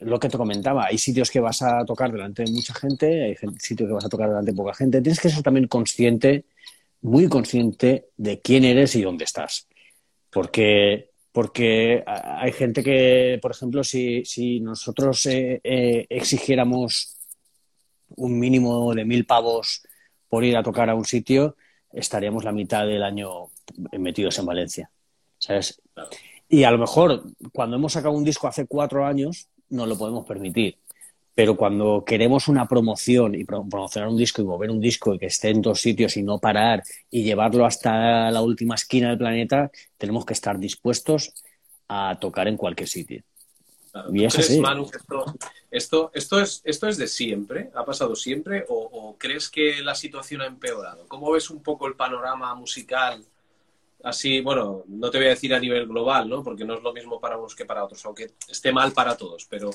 lo que te comentaba, hay sitios que vas a tocar delante de mucha gente, hay sitios que vas a tocar delante de poca gente. Tienes que ser también consciente, muy consciente de quién eres y dónde estás. Porque, porque hay gente que, por ejemplo, si, nosotros eh, eh, exigiéramos un mínimo de mil pavos por ir a tocar a un sitio, estaríamos la mitad del año metidos en Valencia. Y a lo mejor cuando hemos sacado un disco hace cuatro años, no lo podemos permitir. Pero cuando queremos una promoción y promocionar un disco y mover un disco y que esté en dos sitios y no parar y llevarlo hasta la última esquina del planeta, tenemos que estar dispuestos a tocar en cualquier sitio. Claro, y es crees, así. Manu, esto, esto, esto, es, ¿Esto es de siempre? ¿Ha pasado siempre? ¿O, ¿O crees que la situación ha empeorado? ¿Cómo ves un poco el panorama musical? así, bueno, no te voy a decir a nivel global, ¿no? Porque no es lo mismo para unos que para otros, aunque esté mal para todos, pero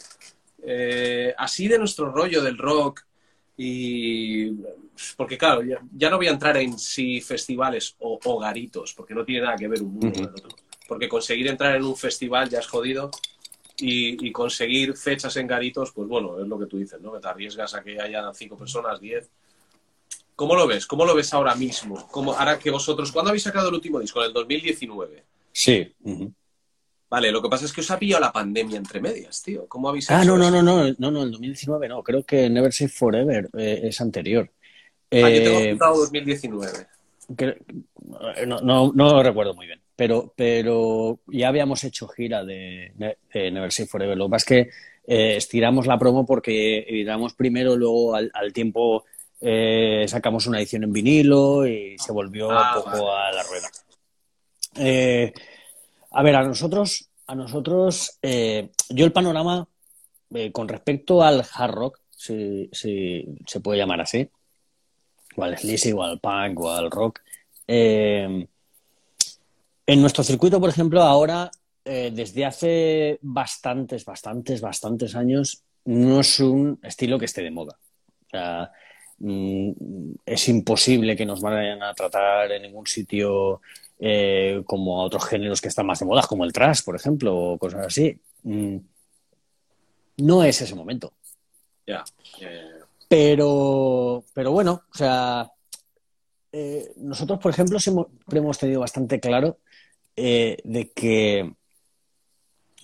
eh, así de nuestro rollo del rock y... Porque claro, ya, ya, no voy a entrar en si festivales o, garitos, porque no tiene nada que ver un mundo con el otro. Porque conseguir entrar en un festival ya es jodido y, y, conseguir fechas en garitos, pues bueno, es lo que tú dices, ¿no? Que te arriesgas a que haya cinco personas, diez ¿Cómo lo ves? ¿Cómo lo ves ahora mismo? ¿Cómo, ahora que vosotros, ¿cuándo habéis sacado el último disco? En el 2019. Sí. Uh -huh. Vale, lo que pasa es que os ha pillado la pandemia entre medias, tío. ¿Cómo habéis Ah, hecho no, no, eso? no, no, no, no, el 2019 no. Creo que Never Say Forever eh, es anterior. Ah, yo tengo apuntado 2019. Que, no, no, no, lo recuerdo muy bien, pero, pero ya habíamos hecho gira de, de Never Say Forever. Lo que pasa es que eh, estiramos la promo porque editamos primero, luego al, al tiempo eh, sacamos una edición en vinilo y se volvió ah, un poco vale. a la rueda. Eh, a ver, a nosotros, a nosotros, eh, yo el panorama eh, con respecto al hard rock, si, si, se puede llamar así, o al sleazy, o al punk, o al rock, eh, en nuestro circuito, por ejemplo, ahora, eh, desde hace bastantes, bastantes, bastantes años, no es un estilo que esté de moda. O sea, Mm, es imposible que nos vayan a tratar en ningún sitio eh, como a otros géneros que están más de moda, como el trash, por ejemplo, o cosas así. Mm, no es ese momento. Yeah. Yeah, yeah, pero, pero bueno, o sea, eh, nosotros, por ejemplo, siempre hemos tenido bastante claro eh, de que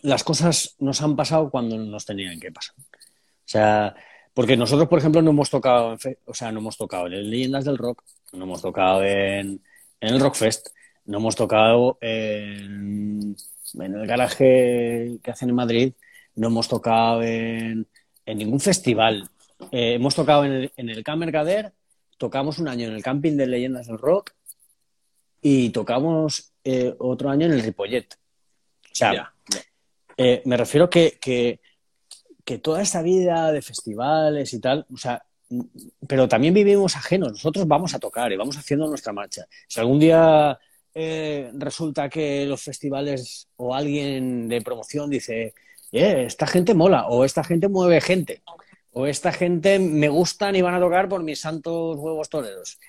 las cosas nos han pasado cuando nos tenían que pasar. O sea, porque nosotros, por ejemplo, no hemos tocado, en o sea, no hemos tocado en Leyendas del Rock, no hemos tocado en, en el Rockfest, no hemos tocado en, en, el garaje que hacen en Madrid, no hemos tocado en, en ningún festival. Eh, hemos tocado en el, en el Camp Mercader, tocamos un año en el camping de Leyendas del Rock y tocamos eh, otro año en el Ripollet. O sea, yeah. Eh, me refiero que, que que toda esta vida de festivales y tal, o sea, pero también vivimos ajenos. Nosotros vamos a tocar y vamos haciendo nuestra marcha. Si algún día eh, resulta que los festivales o alguien de promoción dice, eh, esta gente mola, o esta gente mueve gente, o esta gente me gustan y van a tocar por mis santos huevos toreros.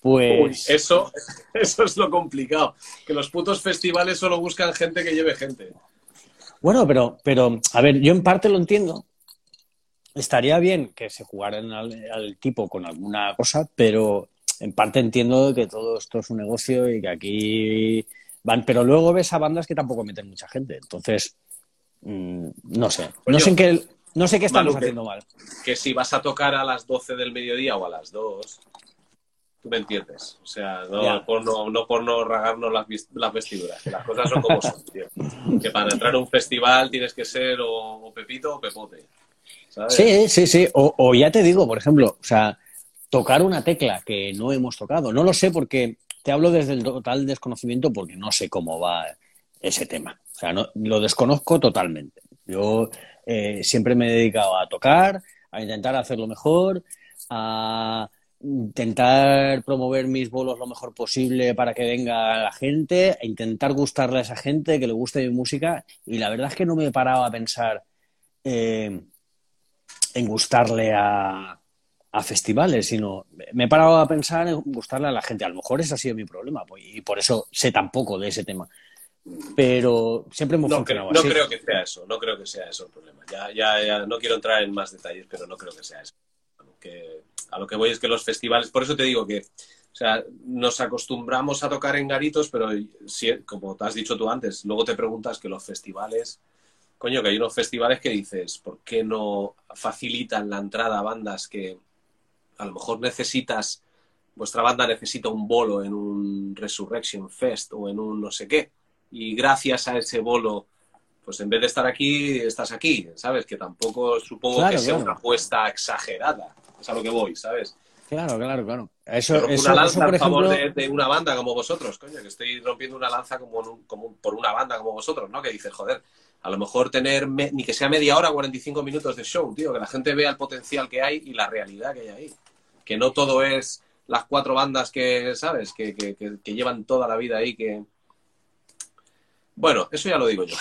Pues Uy, eso, eso es lo complicado. Que los putos festivales solo buscan gente que lleve gente. Bueno, pero, pero, a ver, yo en parte lo entiendo. Estaría bien que se jugaran al, al, tipo con alguna cosa, pero en parte entiendo que todo esto es un negocio y que aquí van, pero luego ves a bandas que tampoco meten mucha gente. Entonces, mm, no sé. No sé, en qué, no sé qué estamos haciendo mal. Que si vas a tocar a las 12 del mediodía o a las 2, tú me entiendes. O sea, no, por no, no, por no ragarnos las, las, vestiduras. Que las cosas son como son, tío. Que para entrar a un festival tienes que ser o, Pepito o Pepote. Sí, sí, sí. O, o ya te digo, por ejemplo, o sea, tocar una tecla que no hemos tocado. No lo sé porque te hablo desde el total desconocimiento porque no sé cómo va ese tema. O sea, no, lo desconozco totalmente. Yo eh, siempre me he dedicado a tocar, a intentar hacerlo mejor, a intentar promover mis bolos lo mejor posible para que venga la gente, a intentar gustarle a esa gente, que le guste mi música. Y la verdad es que no me he parado a pensar eh, en gustarle a, a festivales, sino me he parado a pensar en gustarle a la gente. A lo mejor ese ha sido mi problema pues, y por eso sé tan poco de ese tema. Pero siempre hemos no creo, No creo que sea eso, no creo que sea eso el problema. Ya, ya, ya no quiero entrar en más detalles, pero no creo que sea eso. Que, a lo que voy es que los festivales, por eso te digo que o sea, nos acostumbramos a tocar en garitos, pero si, como te has dicho tú antes, luego te preguntas que los festivales, coño, que hay unos festivales que dices, ¿por qué no facilitan la entrada a bandas que, a lo mejor necesitas, vuestra banda necesita un bolo en un Resurrection Fest o en un no sé qué, y gracias a ese bolo, pues en vez de estar aquí, estás aquí, ¿sabes? Que tampoco supongo que sea una apuesta exagerada, es a lo que voy, ¿sabes? Claro, claro, claro. Eso, una lanza por a favor de, una banda como vosotros, coño, que estoy rompiendo una lanza como, como, por una banda como vosotros, ¿no? Que dices, joder, a lo mejor tener ni que sea media hora, 45 minutos de show, tío, que la gente vea el potencial que hay y la realidad que hay ahí que no todo es las cuatro bandas que, ¿sabes? Que, llevan toda la vida ahí, que... Bueno, eso ya lo digo yo.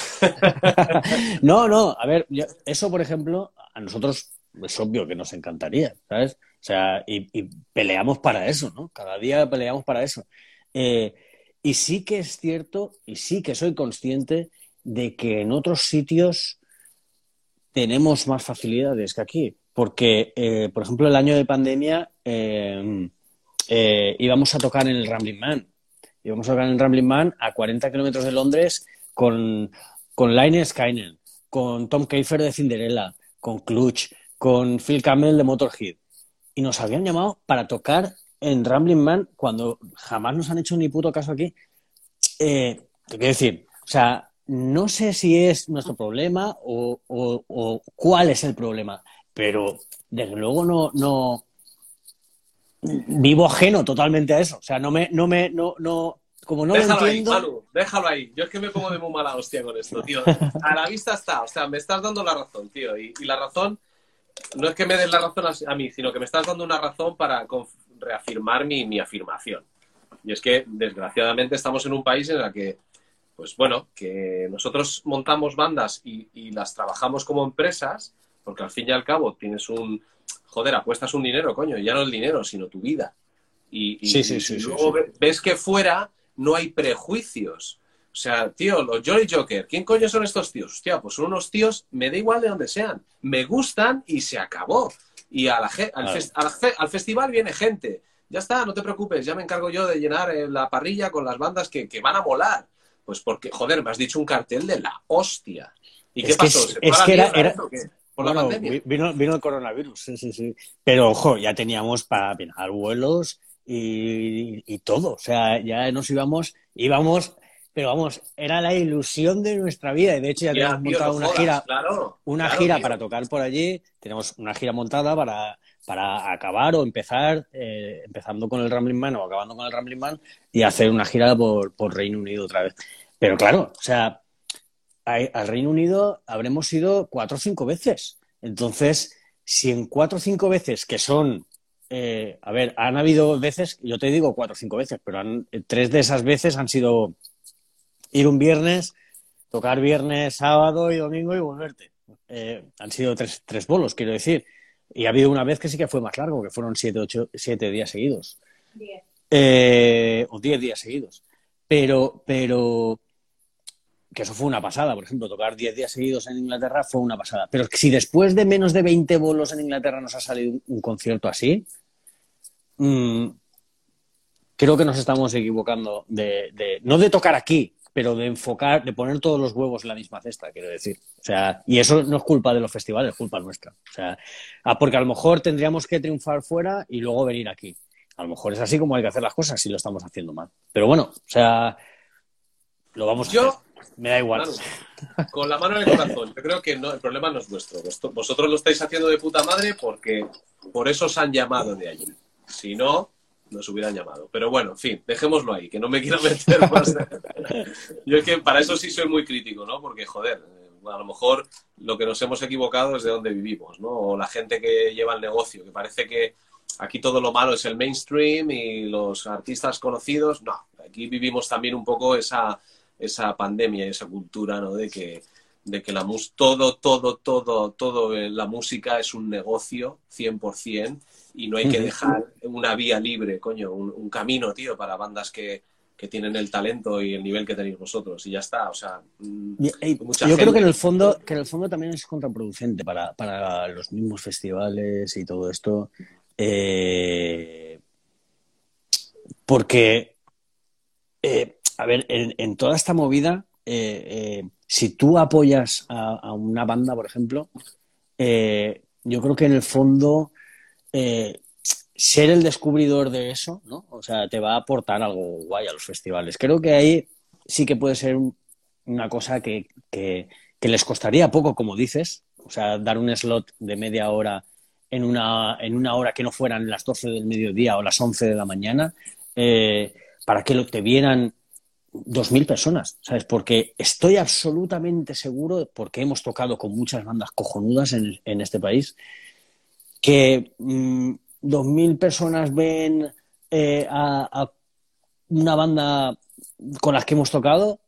no, no, a ver, eso, por ejemplo, a nosotros es obvio que nos encantaría, ¿sabes? O sea, y, peleamos para eso, ¿no? Cada día peleamos para eso. Eh, y sí que es cierto, y sí que soy consciente de que en otros sitios tenemos más facilidades que aquí. Porque, eh, por ejemplo, el año de pandemia eh, eh, íbamos a tocar en el Rambling Man. Íbamos a tocar en el Rambling Man a 40 kilómetros de Londres con, con Line Skynet, con Tom Keifer de Cinderella, con Clutch, con Phil Campbell de Motorhead. Y nos habían llamado para tocar en Rambling Man cuando jamás nos han hecho ni puto caso aquí. Eh, decir, o sea, no sé si es nuestro problema o, o cuál es el problema pero desde luego no vivo ajeno totalmente a eso. O sea, no me, no me, no, no, como no déjalo lo entiendo. Ahí, Manu, déjalo ahí. Yo es que me pongo de muy mala hostia con esto, tío. A la vista está, o sea, me estás dando la razón, tío. Y, la razón no es que me des la razón a, mí, sino que me estás dando una razón para reafirmar mi, mi afirmación. Y es que, desgraciadamente, estamos en un país en el que, pues bueno, que nosotros montamos bandas y, y las trabajamos como empresas porque al fin y al cabo tienes un, joder, apuestas un dinero, coño, ya no el dinero, sino tu vida. Y, luego ves que fuera no hay prejuicios. O sea, tío, los Jolly Joker, ¿quién coño son estos tíos? Hostia, pues son unos tíos, me da igual de donde sean, me gustan y se acabó. Y a la, al, festival viene gente. Ya está, no te preocupes, ya me encargo yo de llenar eh, la parrilla con las bandas que, van a molar. Pues porque, joder, me has dicho un cartel de la hostia. ¿Y qué pasó? es que era, Vino, vino, el coronavirus, sí, sí, sí. Pero, ojo, ya teníamos para viajar vuelos y, todo. O sea, ya nos íbamos, íbamos, pero vamos, era la ilusión de nuestra vida. Y de hecho ya, teníamos montado una gira, una gira para tocar por allí. Tenemos una gira montada para, para acabar o empezar, eh, empezando con el Rambling Man o acabando con el Rambling Man y hacer una gira por, por Reino Unido otra vez. Pero claro, o sea, al Reino Unido habremos ido cuatro o cinco veces. Entonces, si en cuatro o cinco veces, que son, eh, a ver, han habido veces, yo te digo cuatro o cinco veces, pero eh, tres de esas veces han sido ir un viernes, tocar viernes, sábado y domingo y volverte. Eh, han sido tres, tres bolos, quiero decir. Y ha habido una vez que sí que fue más largo, que fueron siete, ocho, siete días seguidos. Diez. o diez días seguidos. Pero, pero que eso fue una pasada, por ejemplo, tocar 10 días seguidos en Inglaterra fue una pasada. Pero si después de menos de 20 bolos en Inglaterra nos ha salido un, concierto así, mm, creo que nos estamos equivocando de, no de tocar aquí, pero de enfocar, de poner todos los huevos en la misma cesta, quiero decir. O sea, y eso no es culpa de los festivales, es culpa nuestra. O sea, ah, porque a lo mejor tendríamos que triunfar fuera y luego venir aquí. A lo mejor es así como hay que hacer las cosas si lo estamos haciendo mal. Pero bueno, o sea, lo vamos a Yo, hacer. Me da igual. Con la mano en el corazón, yo creo que no, el problema no es vuestro. Vos- Vosotros lo estáis haciendo de puta madre porque por eso os han llamado de allí. Si no, nos hubieran llamado. Pero bueno, en fin, dejémoslo ahí, que no me quiero meter más. Yo es que para eso sí soy muy crítico, ¿no? Porque, joder, eh, a lo mejor lo que nos hemos equivocado es de dónde vivimos, ¿no? O la gente que lleva el negocio, que parece que aquí todo lo malo es el mainstream y los artistas conocidos. No, aquí vivimos también un poco esa, esa pandemia y esa cultura, ¿no? De que, de que la mus todo, todo, todo, todo eh, la música es un negocio 100% y no hay que dejar una vía libre, coño, un, un camino, tío, para bandas que, que tienen el talento y el nivel que tenéis vosotros y ya está, o sea... mm, mucha yo creo que en el fondo, que en el fondo también es contraproducente para, para los mismos festivales y todo esto. eh, porque, eh, a ver, en, toda esta movida, eh, eh, si tú apoyas a, una banda, por ejemplo, eh, yo creo que en el fondo ser el descubridor de eso, ¿no? O sea, te va a aportar algo guay a los festivales. Creo que ahí sí que puede ser un- una cosa que, que- que les costaría poco, como dices, o sea, dar un slot de media hora en una, en una hora que no fueran las 12 del mediodía o las 11 de la mañana, eh, para que lo te vieran 2.000 personas, ¿sabes? Porque estoy absolutamente seguro, porque hemos tocado con muchas bandas cojonudas en, este país, que mm, 2.000 personas ven eh, a, una banda con las que hemos tocado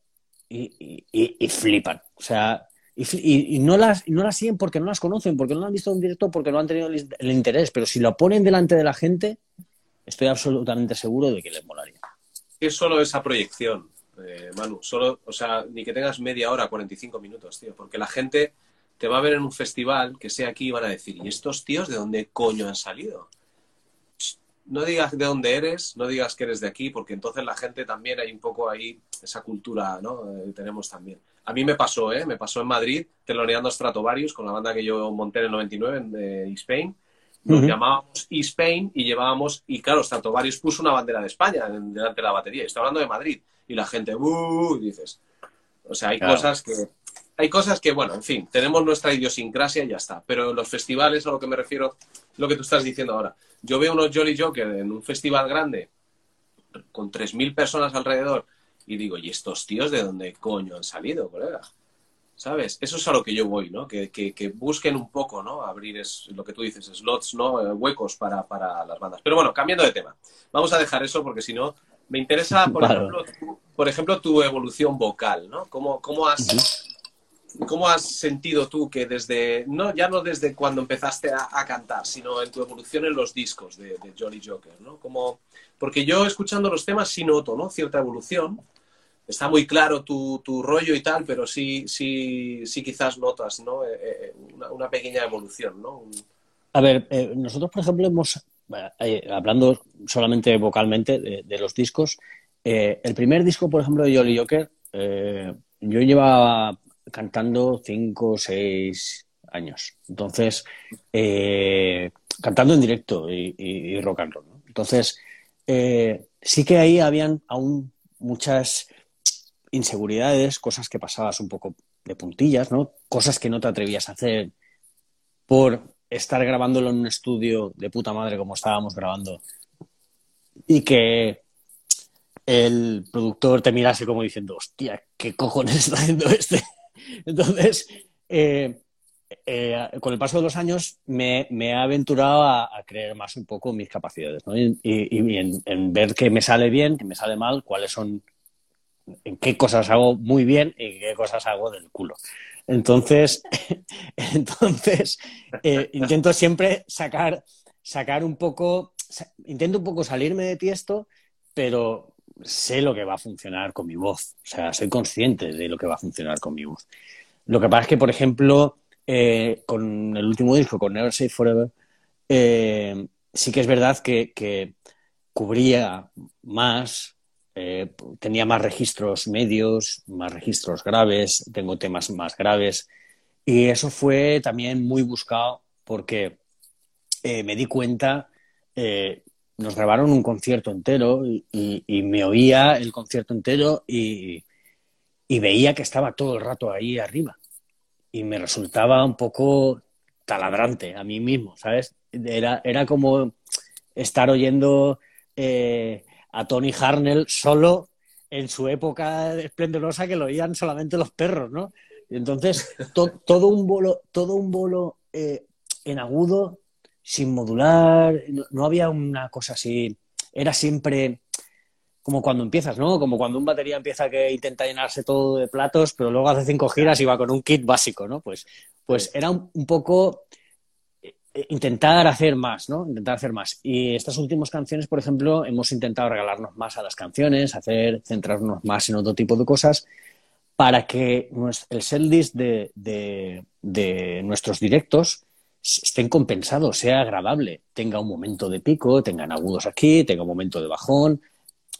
y, flipan. O sea, y, no, las, no las siguen porque no las conocen, porque no las han visto en directo, porque no han tenido el, el interés. Pero si lo ponen delante de la gente, estoy absolutamente seguro de que les molaría. Es solo esa proyección, eh, Manu. Solo, o sea, ni que tengas media hora, 45 minutos, tío. Porque la gente te va a ver en un festival que sea aquí y van a decir, ¿y estos tíos de dónde coño han salido? No digas de dónde eres, no digas que eres de aquí, porque entonces la gente también hay un poco ahí esa cultura, ¿no? Eh, tenemos también. A mí me pasó, ¿eh? Me pasó en Madrid, teloneando Stratovarius con la banda que yo monté en el 99, en eh, Spain. Nos Ujú. llamábamos E-Spain y llevábamos, y claro, Stratovarius puso una bandera de España delante de la batería. Estoy hablando de Madrid. Y la gente, ¡uh! y dices. O sea, hay Claro. cosas que. Hay cosas que, bueno, en fin, tenemos nuestra idiosincrasia y ya está. Pero en los festivales, a lo que me refiero, lo que tú estás diciendo ahora. Yo veo unos Jolly Joker en un festival grande con 3.000 personas alrededor y digo, ¿y estos tíos de dónde coño han salido, colega? ¿Sabes? Eso es a lo que yo voy, ¿no? Que, que- que busquen un poco, ¿no? Abrir es, lo que tú dices, slots, ¿no? Eh, Huecos para, para las bandas. Pero bueno, cambiando de tema. Vamos a dejar eso porque si no, me interesa, por, Claro. ejemplo, tu, por ejemplo, tu evolución vocal, ¿no? ¿Cómo, cómo has... ¿Cómo has sentido tú que desde, no, ya no desde cuando empezaste a, a cantar, sino en tu evolución en los discos de, de Jolly Joker, ¿no? Como, porque yo escuchando los temas sí noto, ¿no? Cierta evolución. Está muy claro tu, tu rollo y tal, pero sí, sí, sí quizás notas, ¿no? Eh, eh, una, pequeña evolución, ¿no? A ver, eh, nosotros, por ejemplo, hemos, hablando solamente vocalmente de, los discos, el primer disco, por ejemplo, de Jolly Joker, yo llevaba cantando cinco o seis años. Entonces, cantando en directo y, y- rock and roll. ¿no? Entonces, sí que ahí habían aún muchas inseguridades, cosas que pasabas un poco de puntillas, ¿no? Cosas que no te atrevías a hacer por estar grabándolo en un estudio de puta madre como estábamos grabando y que el productor te mirase como diciendo, hostia, ¿qué cojones está haciendo este? Entonces, eh, eh, con el paso de los años me, me he aventurado a, creer más un poco en mis capacidades ¿no? y en, en ver qué me sale bien, qué me sale mal, cuáles son, en qué cosas hago muy bien y qué cosas hago del culo. Entonces, entonces eh, intento siempre sacar, sacar un poco, intento un poco salirme de tiesto, pero sé lo que va a funcionar con mi voz. O sea, soy consciente de lo que va a funcionar con mi voz. Lo que pasa es que, por ejemplo, eh, con el último disco, con Never Say Forever, eh, sí que es verdad que, que cubría más eh, tenía más registros medios, más registros graves, tengo temas más graves. Y eso fue también muy buscado porque eh, me di cuenta, eh, nos grabaron un concierto entero y, me oía el concierto entero y, veía que estaba todo el rato ahí arriba. Y me resultaba un poco taladrante a mí mismo, ¿sabes? Era, era como estar oyendo a Tony Harnell solo en su época esplendorosa que lo oían solamente los perros, ¿no? Entonces, todo un bolo, todo un bolo eh, en agudo, sin modular, no, había una cosa así. Era siempre como cuando empiezas, ¿no? Como cuando un batería empieza que intenta llenarse todo de platos, pero luego hace cinco giras y va con un kit básico, ¿no? Pues, pues era un poco intentar hacer más, ¿no? Intentar hacer más. Y estas últimas canciones, por ejemplo, hemos intentado regalarnos más a las canciones, hacer, centrarnos más en otro tipo de cosas, para que el setlist de, de, nuestros directos estén compensados, sea agradable, tenga un momento de pico, tengan agudos aquí, tenga un momento de bajón,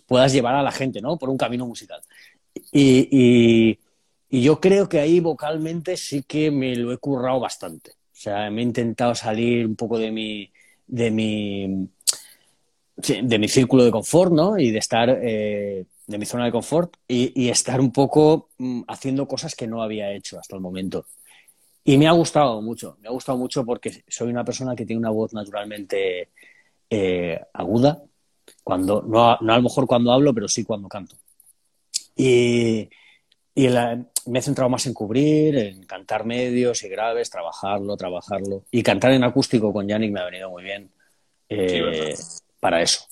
puedas llevar a la gente, ¿no? Por un camino musical. y yo creo que ahí vocalmente sí que me lo he currado bastante. O sea, me he intentado salir un poco de mi, de mi, de mi círculo de confort, ¿no? Y de estar, eh, de mi zona de confort y, estar un poco mm, haciendo cosas que no había hecho hasta el momento. Y me ha gustado mucho, me ha gustado mucho porque soy una persona que tiene una voz naturalmente eh, aguda, cuando, no, no a lo mejor cuando hablo, pero sí cuando canto. Y, y me he centrado más en cubrir, en cantar medios y graves, trabajarlo, trabajarlo. Y cantar en acústico con Yannick me ha venido muy bien eh, para eso.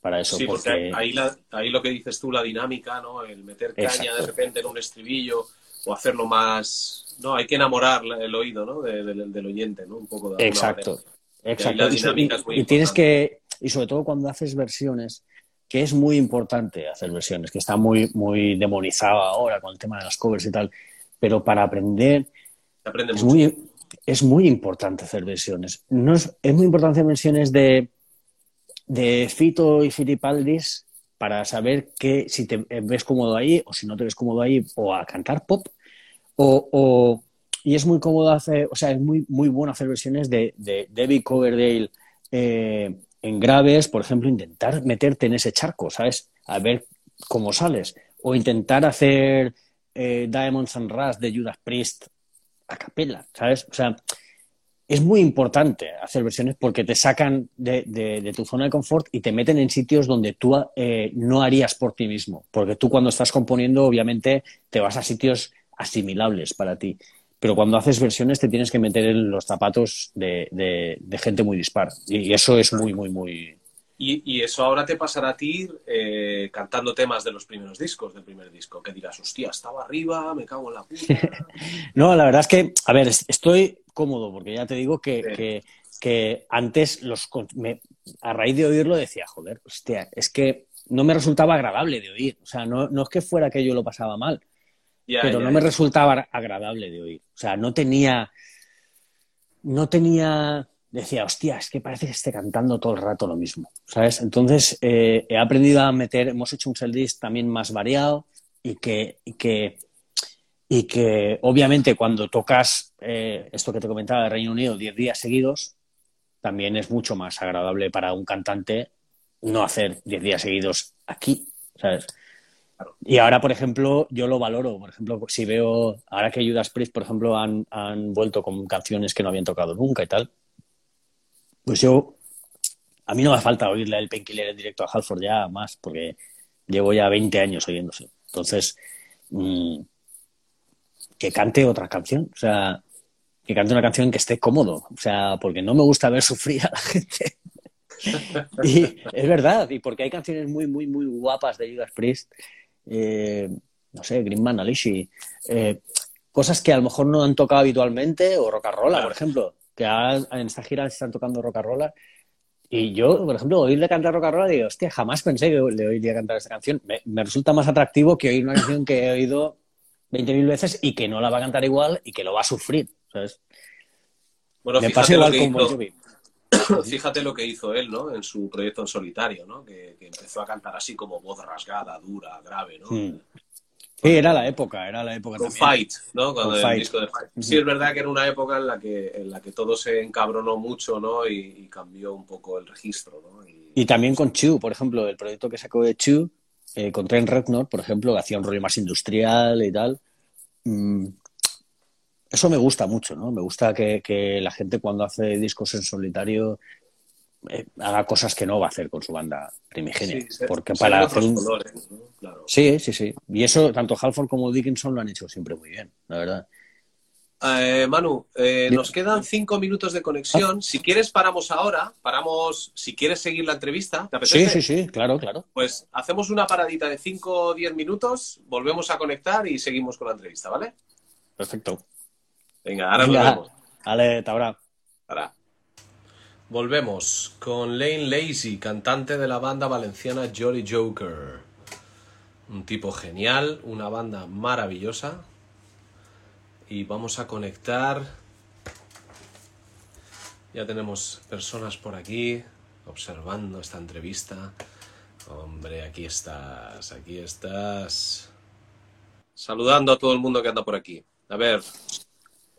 Para eso, sí, porque, ahí, ahí, lo que dices tú, la dinámica, ¿no? El meter caña de repente en un estribillo o hacerlo más... No, hay que enamorar el oído, ¿no? del oyente, ¿no? Un poco de Exacto. Exacto. y tienes que... Y sobre todo cuando haces versiones, que es muy importante hacer versiones, que está muy, muy demonizado ahora con el tema de las covers y tal, pero para aprender es, muy, es muy importante hacer versiones. No es, muy importante hacer versiones de, de Fito y Filipaldis para saber que si te ves cómodo ahí o si no te ves cómodo ahí o a cantar pop o, y es muy cómodo hacer, o sea, es muy, muy bueno hacer versiones de, de Debbie Coverdale eh, en graves, por ejemplo, intentar meterte en ese charco, ¿sabes? A ver cómo sales. O intentar hacer eh, Diamonds and Rust de Judas Priest a capela, ¿sabes? O sea, es muy importante hacer versiones porque te sacan de, tu zona de confort y te meten en sitios donde tú eh, no harías por ti mismo. Porque tú cuando estás componiendo, obviamente, te vas a sitios asimilables para ti pero cuando haces versiones te tienes que meter en los zapatos de, gente muy dispar. Y eso es muy, muy, muy... Y, eso ahora te pasará a ti eh, cantando temas de los primeros discos, del primer disco, que dirás, hostia, estaba arriba, me cago en la puta. no, la verdad es que, a ver, estoy cómodo, porque ya te digo que, que, antes, los, a raíz de oírlo, decía, joder, hostia, es que no me resultaba agradable de oír. O sea, no, no es que fuera que yo lo pasaba mal, pero no me resultaba agradable de oír. O sea, no tenía. No tenía. Decía, hostia, es que parece que esté cantando todo el rato lo mismo, ¿sabes? Entonces eh, he aprendido a meter, hemos hecho un setlist también más variado y que, y que, y que obviamente cuando tocas eh, esto que te comentaba de Reino Unido 10 días seguidos, también es mucho más agradable para un cantante no hacer 10 días seguidos aquí, ¿sabes? Y ahora, por ejemplo, yo lo valoro. Por ejemplo, si veo, ahora que Judas Priest, por ejemplo, han, vuelto con canciones que no habían tocado nunca y tal, pues yo, a mí no me falta oírle el Painkiller en directo a Halford ya más, porque llevo ya 20 años oyéndose. Entonces, mm, que cante otra canción, o sea, que cante una canción que esté cómodo, o sea, porque no me gusta ver sufrir a la gente. y es verdad, y porque hay canciones muy, muy, muy guapas de Judas Priest eh, no sé, Greenman, Alishi, eh, cosas que a lo mejor no han tocado habitualmente, o and roll, por ejemplo, que en esta gira se están tocando rock and roll. Y yo, por ejemplo, oírle cantar roll, digo, hostia, jamás pensé que le oiría cantar esta canción. Me, resulta más atractivo que oír una canción que he oído 20.000 veces y que no la va a cantar igual y que lo va a sufrir, ¿sabes? Bueno, me pasa igual con Bon fíjate lo que hizo él, ¿no? En su proyecto en solitario, ¿no? Que, que empezó a cantar así como voz rasgada, dura, grave, ¿no? Sí, era la época, era la época Con también. Fight, ¿no? Cuando Con el Fight. disco de Fight. Sí, es verdad que era una época en la que, en la que todo se encabronó mucho, ¿no? Y, y cambió un poco el registro, ¿no? Y- Y también con Chu, por ejemplo, el proyecto que sacó de Chu, eh, con Trent Reznor, por ejemplo, que hacía un rollo más industrial y tal. Mm, eso me gusta mucho, ¿no? Me gusta que, que la gente cuando hace discos en solitario eh, haga cosas que no va a hacer con su banda primigenia. Sí, porque se para hacer un... colores, ¿no? Claro. Sí, sí, sí. Y eso tanto Halford como Dickinson lo han hecho siempre muy bien, la verdad. Eh, Manu, eh, nos quedan cinco minutos de conexión. Si quieres, paramos ahora. Paramos, si quieres seguir la entrevista. ¿Te Sí, apetece? sí, sí, claro, claro. Pues hacemos una paradita de 5 o 10 minutos, volvemos a conectar y seguimos con la entrevista, ¿vale? Perfecto. Venga, ahora Venga. nos vemos. Vale, hasta ahora. Ahora. Volvemos con Lane Lazy, cantante de la banda valenciana Jolly Joker. Un tipo genial, una banda maravillosa. Y vamos a conectar. Ya tenemos personas por aquí observando esta entrevista. Hombre, aquí estás, aquí estás. Saludando a todo el mundo que anda por aquí. A ver,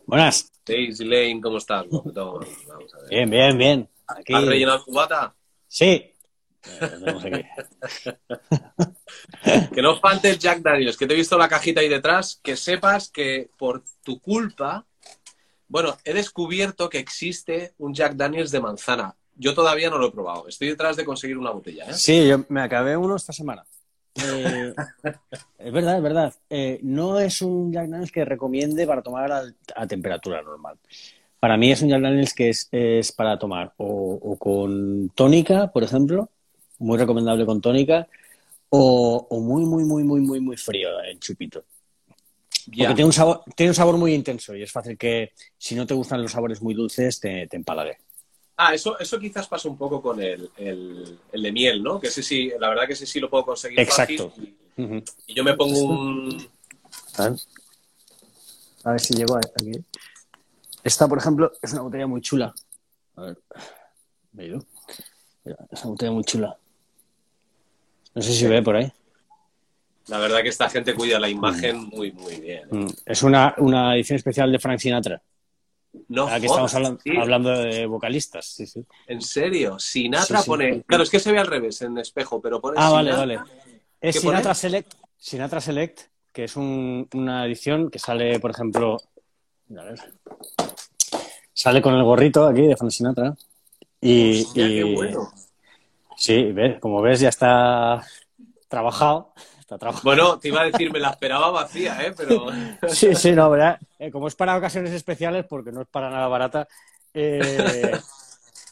Buenas. Daisy Lane, ¿cómo estás? Guapetón? Vamos a ver. Bien, bien, bien. Aquí... ¿Has rellenado tu bata? Sí. Eh, aquí. Que no falte el Jack Daniels, que te he visto la cajita ahí detrás, que sepas que por tu culpa, bueno, he descubierto que existe un Jack Daniels de manzana. Yo todavía no lo he probado. Estoy detrás de conseguir una botella, ¿eh? Sí, yo me acabé uno esta semana. Eh, es verdad, es verdad. Eh, no es un Jack Daniels que recomiende para tomar a, a temperatura normal. Para mí es un Jack Daniels que es, es para tomar o, o con tónica, por ejemplo, muy recomendable con tónica, o, o muy, muy, muy, muy, muy, muy frío en chupito. Porque tiene un, sabor, tiene un sabor muy intenso y es fácil que si no te gustan los sabores muy dulces te, te empalague. Ah, eso, eso quizás pasa un poco con el, el, el de miel, ¿no? Que sí, la verdad que sí lo puedo conseguir Exacto. fácil. Y, y yo me pongo un... A ver. A ver si llego a aquí. Esta, por ejemplo, es una botella muy chula. A ver. ¿Me he ido? Mira, Es una botella muy chula. No sé si ve por ahí. La verdad que esta gente cuida la imagen muy, muy bien. ¿eh? Mm, Es una, una edición especial de Frank Sinatra. No jodas, estamos hablando de vocalistas. Sí, sí. En serio, Sinatra Sí, sí. pone... Claro, es que se ve al revés en espejo, pero pone Ah, vale, Sinatra. vale. Es ¿Qué pone? Sinatra Select, Sinatra Select, que es un- una edición que sale, por ejemplo, a ver, sale con el gorrito aquí de Frank Sinatra. Y, Hostia, qué y- bueno. sí, como ves, ya está trabajado. Está. Bueno, te iba a decir, me la esperaba vacía, ¿eh? Pero... Sí, sí, no, ¿verdad? Eh, como es para ocasiones especiales, porque no es para nada barata, eh,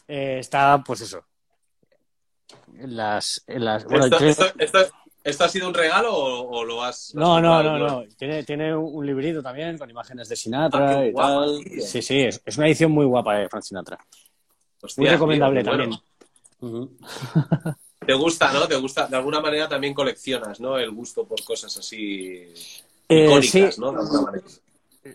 eh, está, pues eso. En las, en las, bueno, ¿Esto, tiene- esto, esto- esto ha sido un regalo o, o lo has... lo No, has no, no, no. Tiene, tiene un librito también con imágenes de Sinatra Ah, y guapa, tal. tío. Sí, sí, es, es una edición muy guapa de Frank Sinatra. Hostia, Muy tío, recomendable bueno. también. Ujú. Te gusta, ¿no? Te gusta, de alguna manera también coleccionas, ¿no? El gusto por cosas así Eh, icónicas, sí. ¿no? De alguna manera.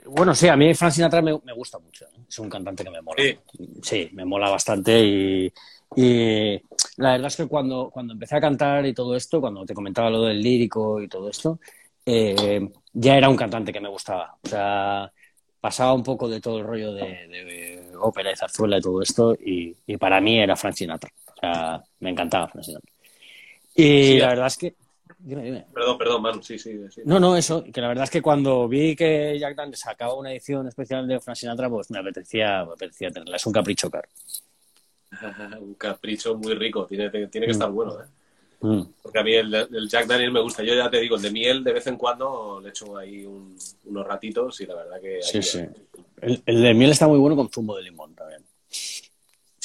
Bueno, sí, a mí Frank Sinatra me, me gusta mucho. ¿eh? Es un cantante que me mola. Sí. Sí, me mola bastante y, y la verdad es que cuando, cuando empecé a cantar y todo esto, cuando te comentaba lo del lírico y todo esto, eh, ya era un cantante que me gustaba. O sea, pasaba un poco de todo el rollo de, de ópera y zarzuela y todo esto y, y para mí era Frank Sinatra. O sea, me encantaba Sinatra. Y Sí, la verdad es que... Dime, dime. Perdón, perdón, Manu, sí, sí. sí. No, no, eso, que la verdad es que cuando vi que Jack Daniels sacaba una edición especial de Frank Sinatra, pues me apetecía, me apetecía tenerla. Es un capricho caro. Un capricho muy rico, tiene, tiene que estar bueno, ¿eh? Mm. Porque a mí el, el Jack Daniel me gusta. Yo ya te digo, el de miel de vez en cuando le echo ahí un- unos ratitos y la verdad que... Sí, sí. El, el de miel está muy bueno con zumo de limón también.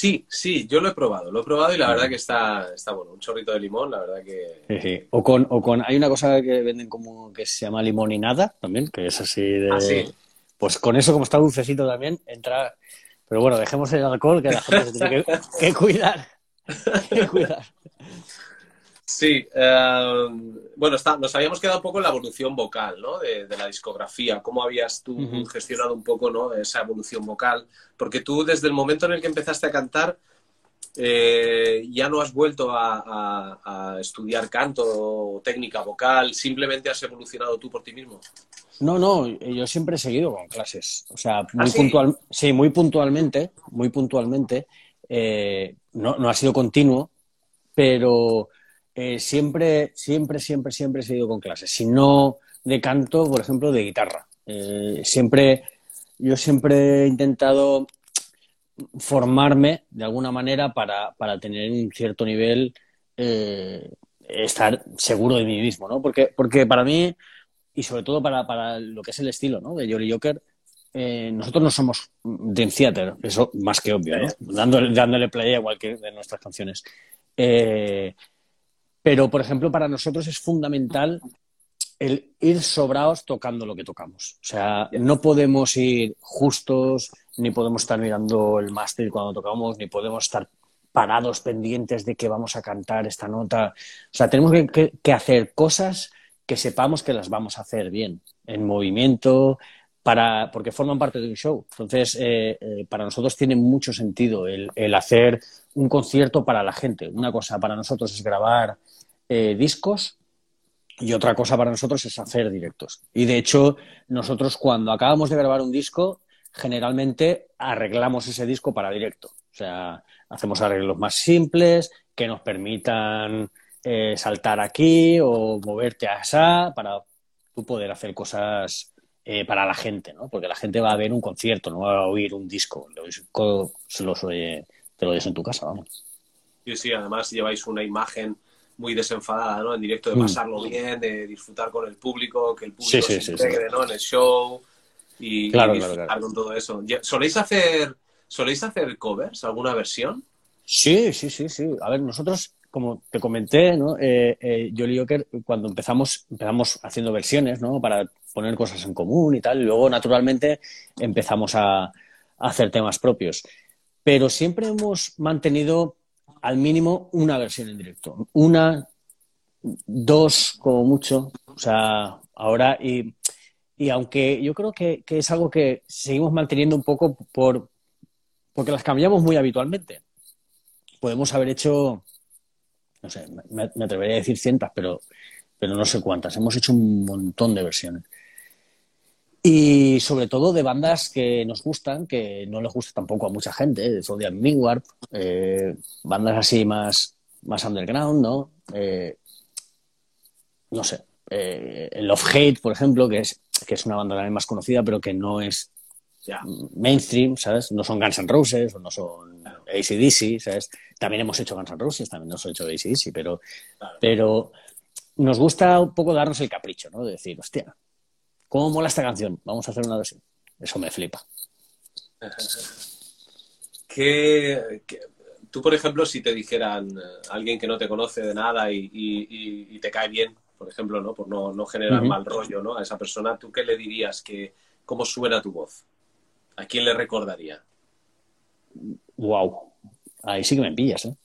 Sí, sí, yo lo he probado, lo he probado y la verdad que está, está bueno. Un chorrito de limón, la verdad que... Sí, sí. O con, o con, hay una cosa que venden como que se llama limón y nada también, que es así de. Ah, sí. Pues con eso, como está dulcecito también, entra. Pero bueno, dejemos el alcohol, que la gente se tiene que, que cuidar. Que cuidar. Sí, eh, bueno, está, nos habíamos quedado un poco en la evolución vocal, ¿no? De, de la discografía. ¿Cómo habías tú gestionado un poco, ¿no? Esa evolución vocal. Porque tú, desde el momento en el que empezaste a cantar, eh, ya no has vuelto a, estudiar canto o técnica vocal, simplemente has evolucionado tú por ti mismo. No, no, yo siempre he seguido con clases. O sea, muy ¿Ah, puntual, sí, muy puntualmente, muy puntualmente. Eh, no, no, ha sido continuo, pero eh, siempre, siempre, siempre, siempre he seguido con clases. Si no de canto, por ejemplo, de guitarra. siempre, yo siempre he intentado formarme de alguna manera para, para tener un cierto nivel, eh, estar seguro de mí mismo, ¿no? Porque, porque para mí, y sobre todo para, para lo que es el estilo ¿no? de Jolly Joker, eh, nosotros no somos de theater, eso más que obvio, ¿no? dándole, dándole play igual que de nuestras canciones. Eh, pero, por ejemplo, para nosotros es fundamental el ir sobrados tocando lo que tocamos. O sea, no podemos ir justos, ni podemos estar mirando el máster cuando tocamos, ni podemos estar parados pendientes de que vamos a cantar esta nota. O sea, tenemos que, hacer cosas que sepamos que las vamos a hacer bien, en movimiento, para, porque forman parte de un show. Entonces, eh, eh, para nosotros tiene mucho sentido el, hacer un concierto para la gente. Una cosa para nosotros es grabar eh, discos y otra cosa para nosotros es hacer directos. Y de hecho, nosotros cuando acabamos de grabar un disco, generalmente arreglamos ese disco para directo. O sea, hacemos arreglos más simples que nos permitan eh, saltar aquí o moverte a esa para tú poder hacer cosas eh, para la gente, ¿no? Porque la gente va a ver un concierto, no va a oír un disco. se lo te lo oyes en tu casa, vamos. Sí, sí, además lleváis una imagen muy desenfadada, ¿no? En directo de mm. pasarlo bien, de disfrutar con el público, que el público se integre, ¿no? En el show y, disfrutar con todo eso. ¿Soléis hacer, ¿Soléis hacer covers, alguna versión? Sí, sí, sí, sí. A ver, nosotros, como te comenté, ¿no? Eh, eh, cuando empezamos, empezamos haciendo versiones, ¿no? Para poner cosas en común y tal, y luego, naturalmente, empezamos a, a hacer temas propios. Pero siempre hemos mantenido al mínimo una versión en directo. Una, dos como mucho. O sea, ahora y, y aunque yo creo que, es algo que seguimos manteniendo un poco por porque las cambiamos muy habitualmente. Podemos haber hecho, no sé, me, atrevería a decir cientos, pero, pero no sé cuántas. Hemos hecho un montón de versiones. Y sobre todo de bandas que nos gustan, que no les gusta tampoco a mucha gente, de Zodiac Mingwarp, eh, bandas así más, más underground, ¿no? Eh, no sé, eh, Love Hate, por ejemplo, que es, que es una banda también más conocida, pero que no es mainstream, ¿sabes? No son Guns N' Roses o no son ACDC, ¿sabes? También hemos hecho Guns N' Roses, también hemos hecho ACDC, pero, pero nos gusta un poco darnos el capricho, ¿no? De decir, hostia, ¿Cómo mola esta canción? Vamos a hacer una versión. Eso me flipa. ¿Qué, tú, por ejemplo, si te dijeran eh, alguien que no te conoce de nada y, te cae bien, por ejemplo, ¿no? Por no, generar mal rollo ¿no? a esa persona, ¿tú qué le dirías? Que, ¿Cómo suena tu voz? ¿A quién le recordaría? Wow. Ahí sí que me pillas, ¿eh?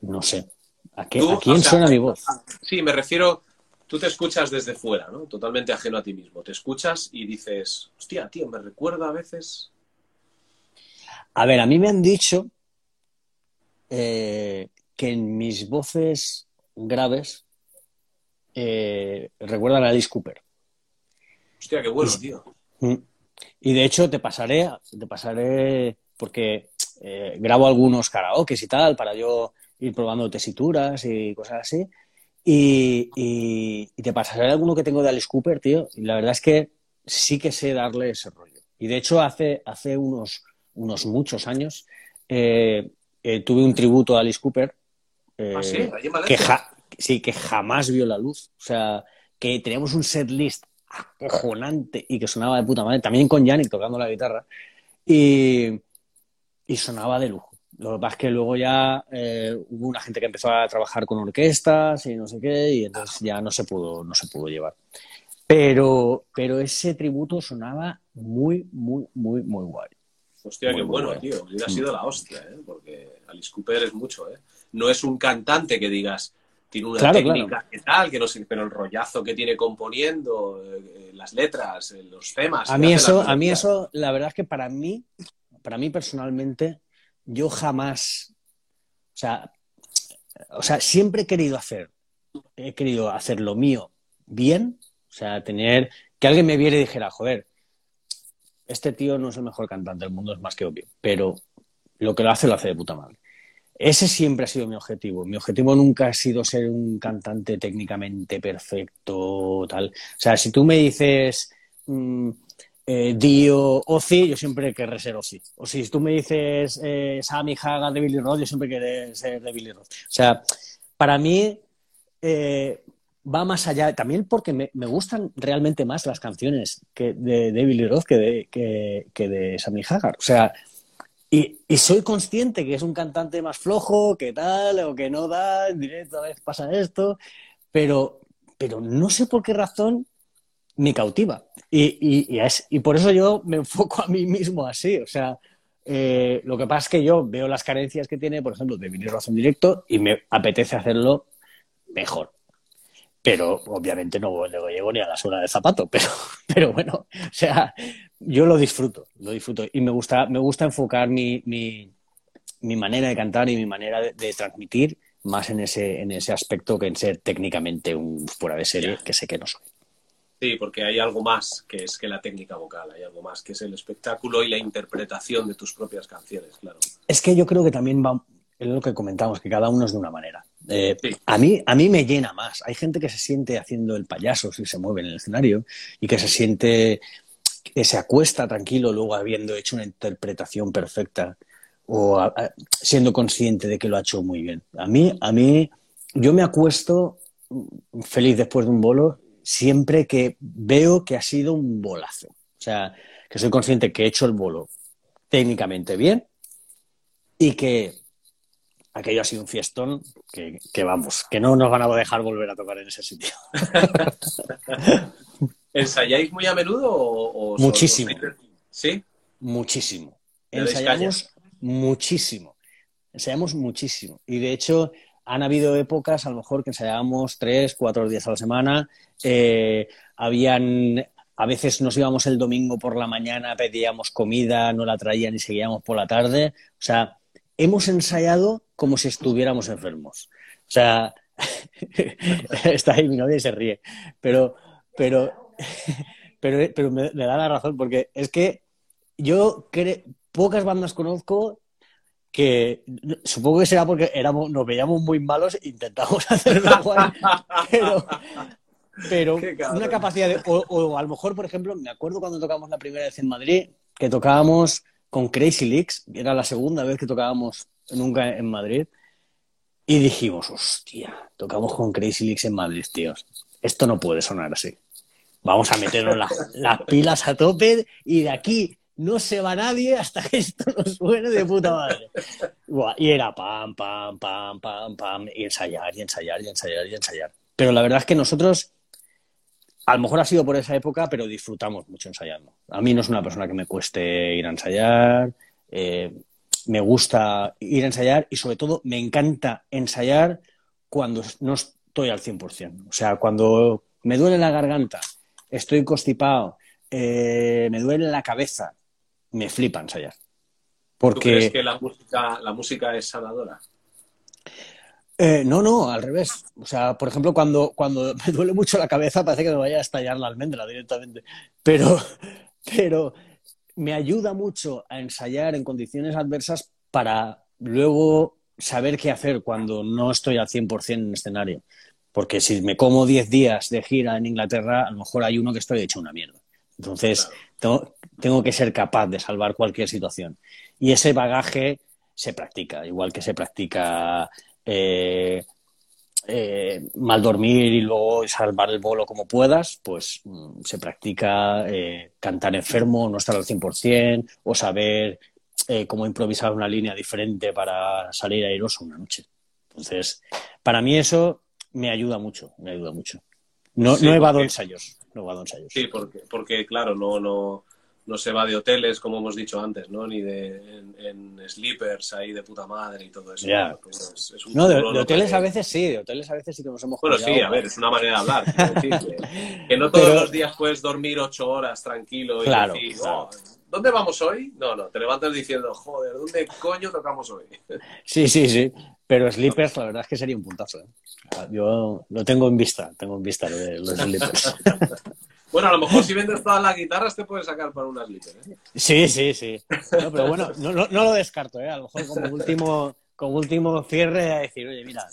No sé. ¿A, quién suena mi voz? Sí, me refiero tú te escuchas desde fuera, ¿no? Totalmente ajeno a ti mismo. Te escuchas y dices, hostia, tío, me recuerda a veces. A ver, a mí me han dicho eh, que en mis voces graves eh, recuerdan a Alice Cooper. Hostia, qué bueno, tío. Y de hecho te pasaré, te pasaré porque eh, grabo algunos karaoke y tal para yo ir probando tesituras y cosas así. Y, te pasaré alguno que tengo de Alice Cooper, tío. Y la verdad es que sí que sé darle ese rollo. Y de hecho, hace, hace unos, unos muchos años eh, eh, tuve un tributo a Alice Cooper. ¿Ah, sí? que sí, que jamás vio la luz. O sea, que teníamos un set list acojonante y que sonaba de puta madre. También con Yannick tocando la guitarra. Y, y sonaba de lujo. Lo que pasa es que luego ya eh, hubo una gente que empezó a trabajar con orquestas y no sé qué, y entonces ya no se pudo, no se pudo llevar. Pero, pero ese tributo sonaba muy, muy, muy, muy guay. Hostia, qué bueno, tío. Hubiera sido la hostia, ¿eh? Porque Alice Cooper es mucho, ¿eh? No es un cantante que digas, tiene una técnica que tal, que no sé, pero el rollazo que tiene componiendo, eh, las letras, los temas. A mí eso, a mí eso, la verdad es que para mí, para mí personalmente, yo jamás O sea, o sea, siempre he querido hacer, he querido hacer lo mío bien, o sea, tener que alguien me viera y dijera, joder, este tío no es el mejor cantante del mundo, es más que obvio, pero lo que lo hace, lo hace de puta madre. Ese siempre ha sido mi objetivo. Mi objetivo nunca ha sido ser un cantante técnicamente perfecto, tal. O sea, si tú me dices mm, eh, Dio, Ozzy, yo siempre querré ser Ozzy. O si tú me dices eh, Sammy Haga de Billy Roth, yo siempre querré ser de Billy Roth. O sea, para mí eh, va más allá, también porque me, gustan realmente más las canciones que de, Billy Roth que de, que de Sammy Hagar. O sea, y, soy consciente que es un cantante más flojo, que tal, o que no da, en directo a veces pasa esto, pero, pero no sé por qué razón me cautiva. Y, y, por eso yo me enfoco a mí mismo así. O sea, eh, lo que pasa es que yo veo las carencias que tiene, por ejemplo, de Roth en directo y me apetece hacerlo mejor pero obviamente no llego ni a la suela de zapato, pero, pero bueno, o sea, yo lo disfruto, lo disfruto y me gusta, me gusta enfocar mi, mi, mi manera de cantar y mi manera de, transmitir más en ese, en ese aspecto que en ser técnicamente un fuera de serie, que sé que no soy. Sí, porque hay algo más que es que la técnica vocal, hay algo más que es el espectáculo y la interpretación de tus propias canciones, claro. Es que yo creo que también va, es lo que comentamos, que cada uno es de una manera. Eh, a, mí, a mí me llena más. Hay gente que se siente haciendo el payaso si se mueve en el escenario y que se siente que se acuesta tranquilo luego habiendo hecho una interpretación perfecta o siendo consciente de que lo ha hecho muy bien. A mí, a mí, yo me acuesto feliz después de un bolo siempre que veo que ha sido un bolazo. O sea, que soy consciente que he hecho el bolo técnicamente bien y que aquello ha sido un fiestón que, vamos, que no nos van a dejar volver a tocar en ese sitio. ¿Ensayáis muy a menudo o, muchísimo? ¿Sí? Muchísimo. Ensayamos muchísimo. Ensayamos muchísimo. Y de hecho, han habido épocas, a lo mejor, que ensayábamos tres, cuatro días a la semana. Eh, habían a veces nos íbamos el domingo por la mañana, pedíamos comida, no la traían y seguíamos por la tarde. O sea, hemos ensayado como si estuviéramos enfermos. O sea, está ahí mi novia y se ríe. Pero, pero, pero, pero me, da la razón, porque es que yo pocas bandas conozco que supongo que será porque éramos, nos veíamos muy malos e intentamos hacerlo guay, pero, pero una capacidad de, o, o, a lo mejor, por ejemplo, me acuerdo cuando tocamos la primera vez en Madrid, que tocábamos con Crazy Leaks, era la segunda vez que tocábamos nunca en Madrid, y dijimos, hostia, tocamos con Crazy Leaks en Madrid, tíos. Esto no puede sonar así. Vamos a meternos las pilas a tope y de aquí no se va nadie hasta que esto nos suene de puta madre. y era pam, pam, pam, pam, pam, y ensayar, y ensayar, y ensayar, y ensayar. Pero la verdad es que nosotros a lo mejor ha sido por esa época, pero disfrutamos mucho ensayando. A mí no es una persona que me cueste ir a ensayar, eh, me gusta ir a ensayar y sobre todo me encanta ensayar cuando no estoy al 100%. O sea, cuando me duele la garganta, estoy constipado, eh, me duele la cabeza, me flipa ensayar. Porque... ¿Tú crees que la música, la música es sanadora? Eh, no, no, al revés. O sea, por ejemplo, cuando, cuando me duele mucho la cabeza parece que me vaya a estallar la almendra directamente. Pero, pero me ayuda mucho a ensayar en condiciones adversas para luego saber qué hacer cuando no estoy al 100% en escenario. Porque si me como 10 días de gira en Inglaterra, a lo mejor hay uno que estoy hecho una mierda. Entonces, tengo, tengo que ser capaz de salvar cualquier situación. Y ese bagaje se practica, igual que se practica eh, eh, mal dormir y luego salvar el bolo como puedas, pues mm, se practica eh, cantar enfermo, no estar al 100% o saber cómo improvisar una línea diferente para salir airoso una noche. Entonces, para mí eso me ayuda mucho, me ayuda mucho. No, no he ensayos, no he ensayos. Sí, porque, porque claro, no, no, no se va de hoteles, como hemos dicho antes, ¿no? Ni de en, sleepers ahí de puta madre y todo eso. Pues no, de, hoteles a veces sí, de hoteles a veces sí que nos hemos Bueno, sí, a ver, es una manera de hablar. que, no todos los días puedes dormir ocho horas tranquilo y claro, decir, oh, ¿dónde vamos hoy? No, no, te levantas diciendo, joder, ¿dónde coño tocamos hoy? sí, sí, sí. Pero Slippers, la verdad es que sería un puntazo. ¿eh? Yo lo tengo en vista, tengo en vista los Slippers. Bueno, a lo mejor si vendes todas las guitarras te puedes sacar para unas Slippers. ¿eh? Sí, sí, sí. pero bueno, no, lo descarto, ¿eh? A lo mejor como último, como último cierre a decir, oye, mira,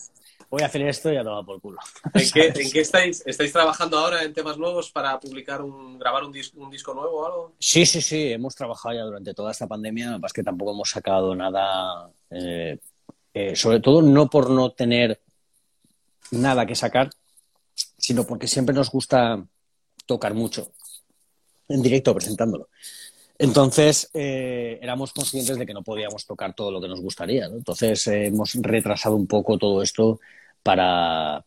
voy a hacer esto y a tomar por culo. ¿En qué, ¿En qué, estáis? ¿Estáis trabajando ahora en temas nuevos para publicar un, grabar un, disco, un disco nuevo o algo? Sí, sí, sí, hemos trabajado ya durante toda esta pandemia, es que tampoco hemos sacado nada, eh, eh, sobre todo no por no tener nada que sacar, sino porque siempre nos gusta tocar mucho en directo presentándolo. Entonces, eh, éramos conscientes de que no podíamos tocar todo lo que nos gustaría. Entonces, hemos retrasado un poco todo esto para,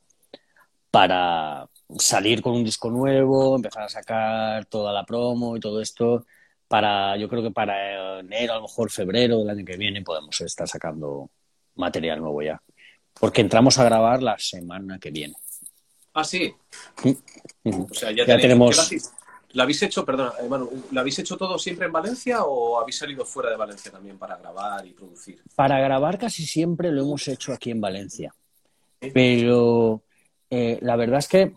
para salir con un disco nuevo, empezar a sacar toda la promo y todo esto. Para, yo creo que para enero, a lo mejor febrero del año que viene, podemos estar sacando material nuevo ya. Porque entramos a grabar la semana que viene. Ah, sí. O sea, ya, tenemos. ¿Lo habéis hecho, perdona, hermano, ¿lo habéis hecho todo siempre en Valencia o habéis salido fuera de Valencia también para grabar y producir? Para grabar casi siempre lo hemos hecho aquí en Valencia. Pero eh, la verdad es que.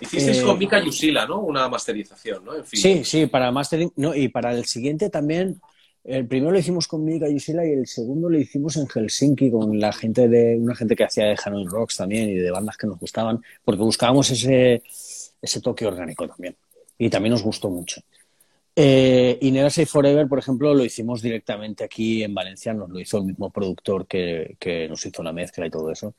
Hicisteis con eh, Mika Yusila, ¿no? Una masterización, ¿no? Sí, sí, para mastering. No, y para el siguiente también. El primero lo hicimos con Mika Yusila y el segundo lo hicimos en Helsinki con la gente de. Una gente que hacía de Hanoi Rocks también y de bandas que nos gustaban, porque buscábamos ese, ese toque orgánico también y también nos gustó mucho. Eh, y Never Say Forever, por ejemplo, lo hicimos directamente aquí en Valencia, nos lo hizo el mismo productor que, que, nos hizo la mezcla y todo eso.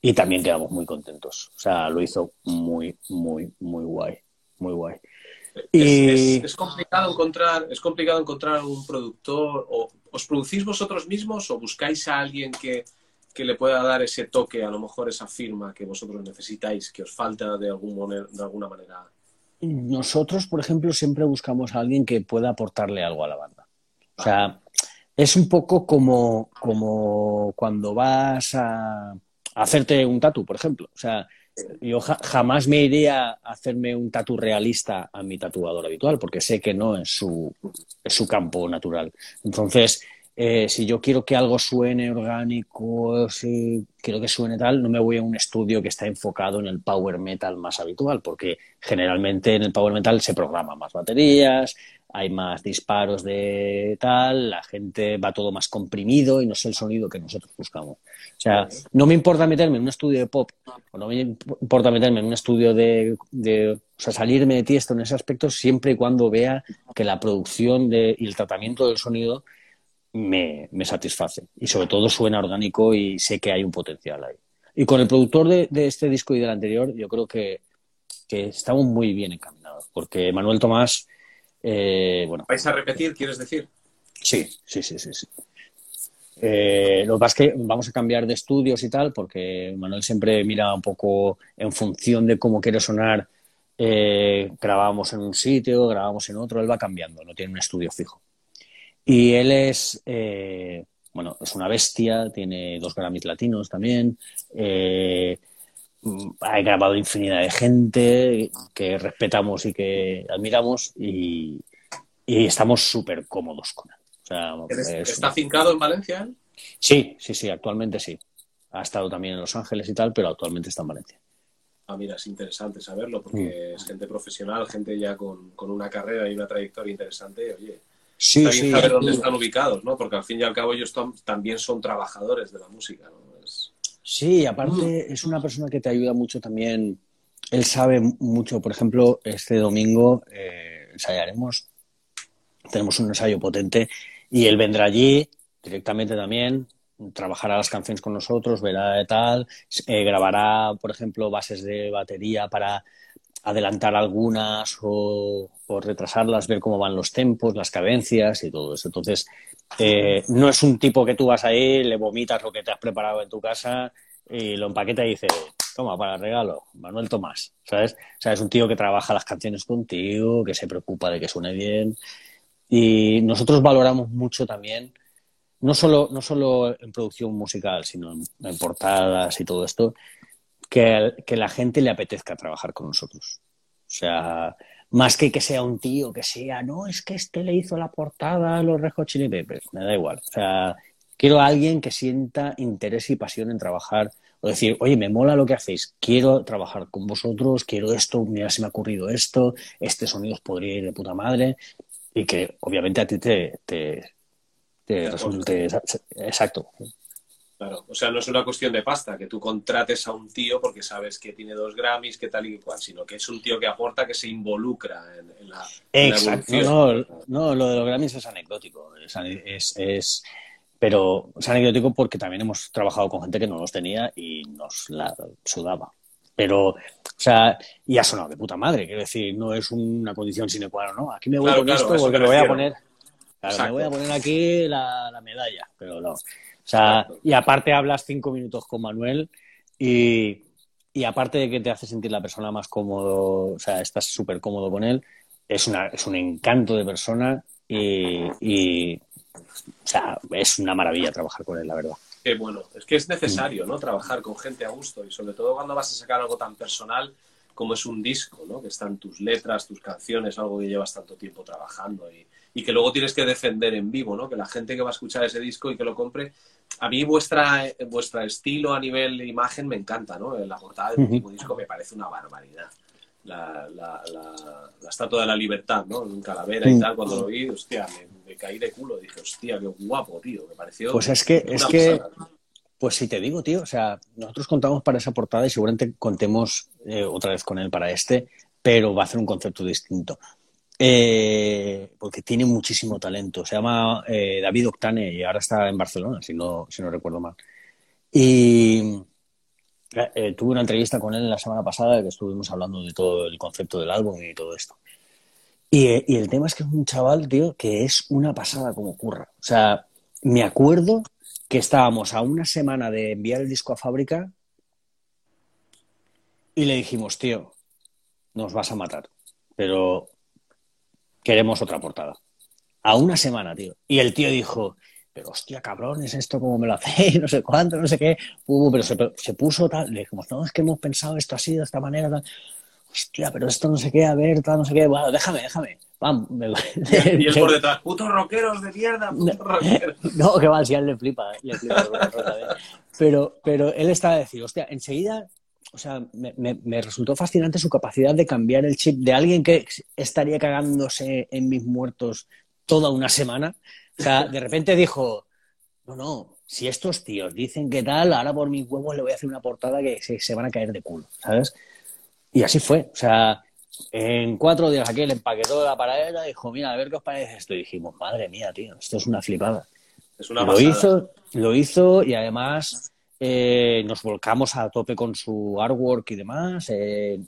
Y también quedamos muy contentos. O sea, lo hizo muy, muy, muy guay. Muy guay. Y... Es, complicado encontrar, es complicado encontrar un productor. O, ¿Os producís vosotros mismos o buscáis a alguien que, que le pueda dar ese toque, a lo mejor esa firma que vosotros necesitáis, que os falta de, algún, de alguna manera nosotros, por ejemplo, siempre buscamos a alguien que pueda aportarle algo a la banda. O sea, es un poco como, como cuando vas a, hacerte un tatu, por ejemplo. O sea, yo jamás me iría a hacerme un tatu realista a mi tatuador habitual, porque sé que no es su, su campo natural. Entonces, eh, si yo quiero que algo suene orgánico, si quiero que suene tal, no me voy a un estudio que está enfocado en el power metal más habitual, porque generalmente en el power metal se programan más baterías, hay más disparos de tal, la gente va todo más comprimido y no es el sonido que nosotros buscamos. O sea, no me importa meterme en un estudio de pop o no me importa meterme en un estudio de, de o sea, salirme de tiesto en ese aspecto siempre y cuando vea que la producción de, y el tratamiento del sonido me, satisface. Y sobre todo suena orgánico y sé que hay un potencial ahí. Y con el productor de, este disco y del anterior, yo creo que, estamos muy bien encaminados, porque Manuel Tomás, eh, bueno... ¿Vais a repetir, quieres decir? Sí, sí, sí, sí. Eh, lo que pasa es que vamos a cambiar de estudios y tal, porque Manuel siempre mira un poco en función de cómo quiere sonar. Eh, grabamos en un sitio, grabamos en otro, él va cambiando, no tiene un estudio fijo. Y él es, eh, bueno, es una bestia, tiene dos Grammys latinos también. Eh, ha grabado infinidad de gente que respetamos y que admiramos y, estamos súper cómodos con él. ¿Está fincado en Valencia? Sí, sí, sí, actualmente sí. Ha estado también en Los Ángeles y tal, pero actualmente está en Valencia. Ah, mira, es interesante saberlo porque mm. es gente profesional, gente ya con, con, una carrera y una trayectoria interesante. Oye, sí, sí, saber dónde están ubicados, ¿no? Porque al fin y al cabo ellos también son trabajadores de la música, ¿no? Sí, aparte es una persona que te ayuda mucho también. Él sabe mucho, por ejemplo, este domingo eh, ensayaremos, tenemos un ensayo potente y él vendrá allí directamente también, trabajará las canciones con nosotros, verá de tal, eh, grabará, por ejemplo, bases de batería para adelantar algunas o, retrasarlas, ver cómo van los tempos, las cadencias y todo eso. Entonces, eh, no es un tipo que tú vas ahí, le vomitas lo que te has preparado en tu casa y lo empaqueta y dice, toma, para el regalo, Manuel Tomás, ¿sabes? Es un tío que trabaja las canciones contigo, que se preocupa de que suene bien. Y nosotros valoramos mucho también, no solo, no solo en producción musical, sino en portadas y todo esto, que, que la gente le apetezca trabajar con nosotros. O sea, más que que sea un tío que sea, no, es que este le hizo la portada a los Red Chili Peppers, me da igual. O sea, quiero a alguien que sienta interés y pasión en trabajar. O decir, oye, me mola lo que hacéis, quiero trabajar con vosotros, quiero esto, mira, se me ha ocurrido esto, este sonido os podría ir de puta madre. Y que obviamente a ti te, te, te resulte exacto. Claro, o sea, no es una cuestión de pasta, que tú contrates a un tío porque sabes que tiene dos Grammys, que tal y cual, sino que es un tío que aporta, que se involucra en, la. Exacto. no, no, lo de los Grammys es anecdótico. Es, es, pero es anecdótico porque también hemos trabajado con gente que no los tenía y nos la sudaba. Pero, o sea, y ha sonado de puta madre, quiero decir, no es una condición sine qua non, ¿no? Aquí me voy con esto porque me voy a poner. Claro, me voy a poner aquí la, la medalla, pero no. Sea, y aparte hablas cinco minutos con Manuel y, aparte de que te hace sentir la persona más cómodo, o sea, estás súper cómodo con él, es, una, es un encanto de persona y, o sea, es una maravilla trabajar con él, la verdad. Qué bueno, es que es necesario, ¿no? Trabajar con gente a gusto y sobre todo cuando vas a sacar algo tan personal como es un disco, ¿no? Que están tus letras, tus canciones, algo que llevas tanto tiempo trabajando y, y que luego tienes que defender en vivo, ¿no? Que la gente que va a escuchar ese disco y que lo compre a mí vuestra, vuestra estilo a nivel de imagen me encanta, ¿no? La portada del último disco me parece una barbaridad. La, la, la, estatua de la libertad, ¿no? En calavera y tal, cuando lo vi, hostia, me, caí de culo. Dije, hostia, qué guapo, tío. Me pareció. Pues es que, es que, pues si te digo, tío, o sea, nosotros contamos para esa portada y seguramente contemos eh, otra vez con él para este, pero va a ser un concepto distinto. Eh, porque tiene muchísimo talento. Se llama eh, David Octane y ahora está en Barcelona, si no, si no recuerdo mal. Y eh, tuve una entrevista con él la semana pasada que estuvimos hablando de todo el concepto del álbum y todo esto. Y, el tema es que es un chaval, tío, que es una pasada como curra. O sea, me acuerdo que estábamos a una semana de enviar el disco a fábrica y le dijimos, tío, nos vas a matar, pero queremos otra portada. A una semana, tío. Y el tío dijo, pero hostia, cabrón, ¿es esto como me lo hacéis? No sé cuánto, no sé qué. pero se, puso tal. Le dijimos, no, es que hemos pensado esto así, de esta manera, tal. Hostia, pero esto no sé qué, a ver, tal, no sé qué. Bueno, déjame, déjame. Vamos. y él por detrás, putos rockeros de mierda, putos rockeros. No, que va, si a él le flipa, le flipa. pero, pero él estaba a decir, hostia, enseguida o sea, me, resultó fascinante su capacidad de cambiar el chip de alguien que estaría cagándose en mis muertos toda una semana. O sea, de repente dijo, no, no, si estos tíos dicen que tal, ahora por mis huevos le voy a hacer una portada que se, van a caer de culo, ¿sabes? Y así fue. O sea, en cuatro días aquel empaquetó la paradera y dijo, mira, a ver qué os parece esto. Y dijimos, madre mía, tío, esto es una flipada. Es una lo hizo, lo hizo y además eh, nos volcamos a tope con su artwork y demás. Eh,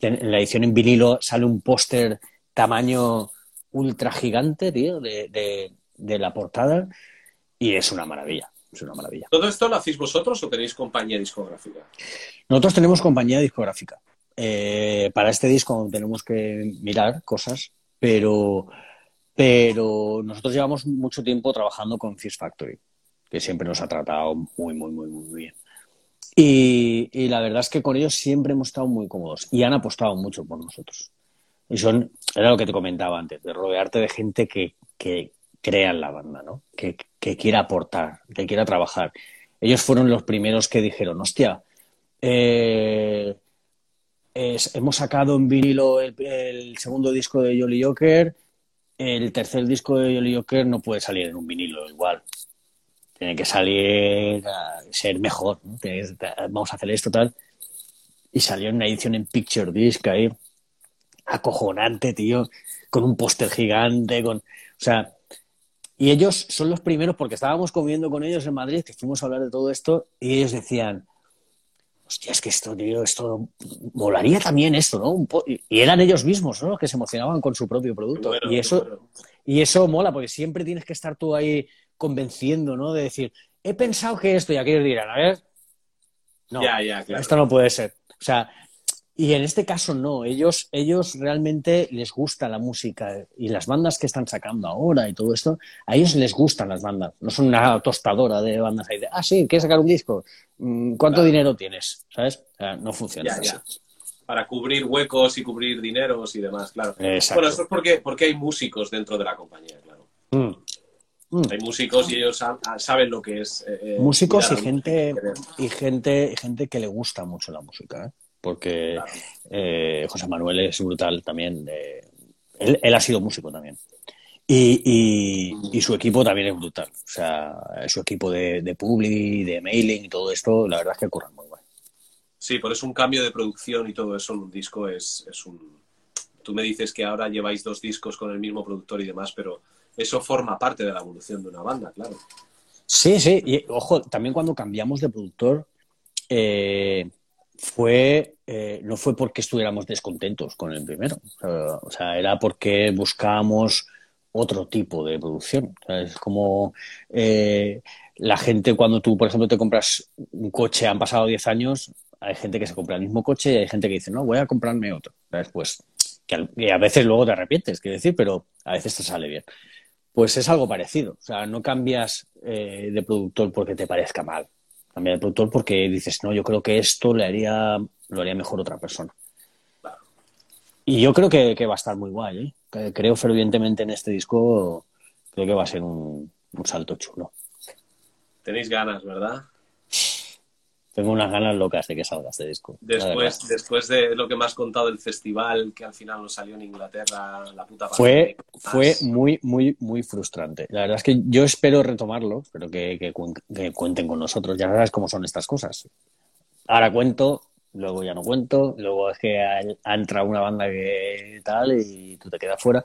en la edición en vinilo sale un póster tamaño ultra gigante, tío, de, la portada. Y es una maravilla. Es una maravilla. ¿Todo esto lo hacéis vosotros o tenéis compañía discográfica? Nosotros tenemos compañía discográfica. Eh, para este disco tenemos que mirar cosas, pero, pero nosotros llevamos mucho tiempo trabajando con Fizz Factory que siempre nos ha tratado muy, muy, muy, muy bien. Y, la verdad es que con ellos siempre hemos estado muy cómodos y han apostado mucho por nosotros. Y son, era lo que te comentaba antes, de rodearte de gente que, que crea en la banda, ¿no? Que, quiera aportar, que quiera trabajar. Ellos fueron los primeros que dijeron, hostia, eh, hemos sacado en vinilo el, el, segundo disco de Jolly Joker, el tercer disco de Jolly Joker no puede salir en un vinilo igual tiene que salir a ser mejor, vamos a hacer esto, tal. Y salió en una edición en Picture Disc ahí, acojonante, tío, con un póster gigante, con... O sea, y ellos son los primeros, porque estábamos comiendo con ellos en Madrid, que fuimos a hablar de todo esto, y ellos decían, hostia, es que esto, tío, esto, molaría también esto, ¿no? y eran ellos mismos, ¿no? Los que se emocionaban con su propio producto. y eso, y eso mola, porque siempre tienes que estar tú ahí convenciendo, ¿no? De decir, he pensado que esto, y aquellos dirán, a ver, no, esto no puede ser. O sea, y en este caso no, ellos, ellos realmente les gusta la música y las bandas que están sacando ahora y todo esto, a ellos les gustan las bandas, no son una tostadora de bandas ahí de, ah, sí, ¿quieres sacar un disco? Mm, ¿Cuánto dinero tienes? ¿Sabes? no funciona así. Para cubrir huecos y cubrir dineros y demás, claro. Bueno, eso es porque, porque hay músicos dentro de la compañía, claro. Mm. Mm. Hay músicos y ellos saben lo que es. Eh, músicos y gente, y gente, gente que le gusta mucho la música, ¿eh? porque José Manuel es brutal también. él, ha sido músico también. Y, y, su equipo también es brutal. O sea, su equipo de, de publi, de mailing y todo esto, la verdad es que curran muy bien. Sí, por eso un cambio de producción y todo eso en un disco es, es un... Tú me dices que ahora lleváis dos discos con el mismo productor y demás, pero eso forma parte de la evolución de una banda, claro. Sí, sí. Y ojo, también cuando cambiamos de productor, eh, fue eh, no fue porque estuviéramos descontentos con el primero. o sea, era porque buscábamos otro tipo de producción. Es como eh, la gente cuando tú, por ejemplo, te compras un coche, han pasado 10 años, hay gente que se compra el mismo coche y hay gente que dice, no, voy a comprarme otro. Pues que a veces luego te arrepientes, quiero decir, pero a veces te sale bien. Pues es algo parecido. O sea, no cambias eh, de productor porque te parezca mal. Cambias de productor porque dices, no, yo creo que esto le haría, lo haría mejor otra persona. Y yo creo que, va a estar muy guay, ¿eh? Creo fervientemente en este disco, creo que va a ser un, salto chulo. Tenéis ganas, ¿verdad? Tengo unas ganas locas de que salga este disco. Después, después de lo que me has contado del festival, que al final no salió en Inglaterra, la puta Fue, fue muy, muy, muy frustrante. La verdad es que yo espero retomarlo, espero que, que cuenten con nosotros. Ya sabes cómo son estas cosas. Ahora cuento, luego ya no cuento, luego es que ha, entrado una banda que tal y tú te quedas fuera.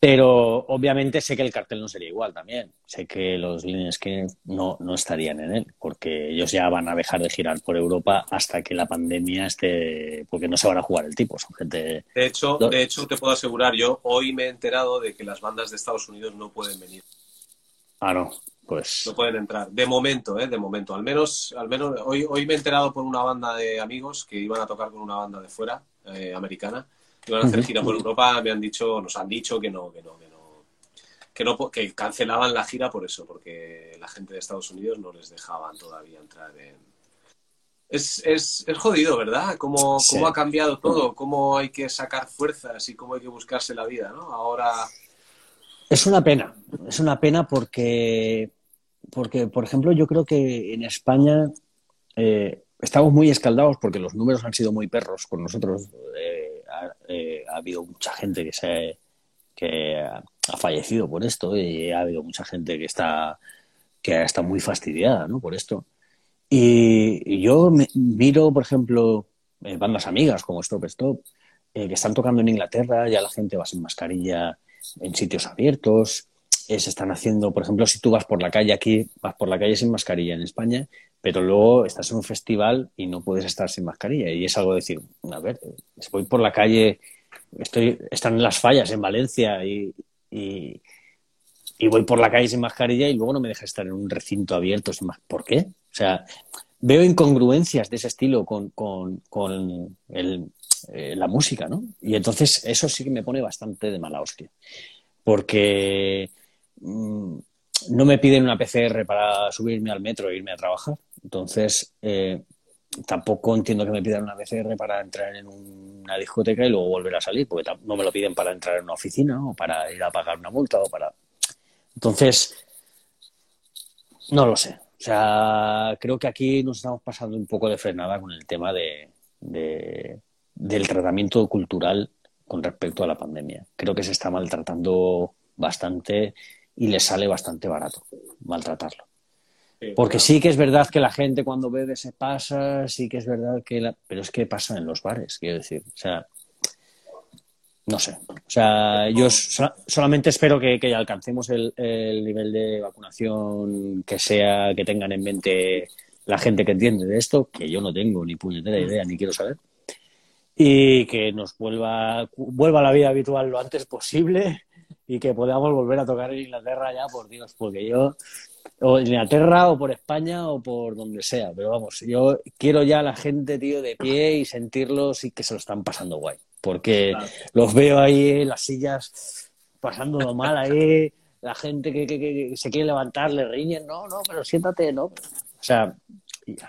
Pero obviamente sé que el cartel no sería igual también. Sé que los líneas que no, no estarían en él, porque ellos ya van a dejar de girar por Europa hasta que la pandemia esté, porque no se van a jugar el tipo, son gente... De hecho, de hecho te puedo asegurar, yo hoy me he enterado de que las bandas de Estados Unidos no pueden venir. Ah, no. Pues... No pueden entrar. De momento, ¿eh? De momento. Al menos, al menos hoy, hoy me he enterado por una banda de amigos que iban a tocar con una banda de fuera, eh, americana. Iban a hacer gira por Europa. Me han dicho, nos han dicho que no, que no, que no. Que, no, que cancelaban la gira por eso, porque la gente de Estados Unidos no les dejaban todavía entrar en, es, es, es, jodido, ¿verdad? Cómo, cómo, ha cambiado todo, cómo hay que sacar fuerzas y cómo hay que buscarse la vida, ¿no? Ahora... Es una pena, es una pena porque porque, por ejemplo, yo creo que en España eh, estamos muy escaldados porque los números han sido muy perros con nosotros. Eh, eh, ha, habido mucha gente que, se, que ha, fallecido por esto y ha habido mucha gente que está, que está muy fastidiada ¿no? por esto. Y, yo miro, por ejemplo, bandas amigas como Stop Stop, que están tocando en Inglaterra, ya la gente va sin mascarilla en sitios abiertos, se están haciendo, por ejemplo, si tú vas por la calle aquí, vas por la calle sin mascarilla en España, pero luego estás en un festival y no puedes estar sin mascarilla. Y es algo de decir, a ver, voy por la calle, estoy, están las fallas en Valencia y, y, voy por la calle sin mascarilla y luego no me deja estar en un recinto abierto sin más. ¿Por qué? O sea, veo incongruencias de ese estilo con, con, eh, la música, ¿no? Y entonces eso sí que me pone bastante de mala hostia. Porque Mm, no me piden una PCR para subirme al metro e irme a trabajar. Entonces, eh, tampoco entiendo que me pidan una PCR para entrar en una discoteca y luego volver a salir, porque no me lo piden para entrar en una oficina o para ir a pagar una multa o para... Entonces, no lo sé. O sea, creo que aquí nos estamos pasando un poco de frenada con el tema de, del tratamiento cultural con respecto a la pandemia. Creo que se está maltratando bastante y le sale bastante barato maltratarlo. Porque sí que es verdad que la gente cuando bebe se pasa, sí que es verdad que... La... Pero es que pasa en los bares, quiero decir. O sea, no sé. O sea, yo solamente espero que, que alcancemos el, el, nivel de vacunación que sea, que tengan en mente la gente que entiende de esto, que yo no tengo ni puñetera idea, ni quiero saber. Y que nos vuelva, vuelva a la vida habitual lo antes posible y que podamos volver a tocar en Inglaterra ya, por Dios, porque yo, o en Inglaterra o por España o por donde sea, pero vamos, yo quiero ya a la gente, tío, de pie y sentirlos y que se lo están pasando guay, porque los veo ahí en las sillas pasándolo mal ahí, la gente que, se quiere levantar, le riñen, no, no, pero siéntate, no. O sea,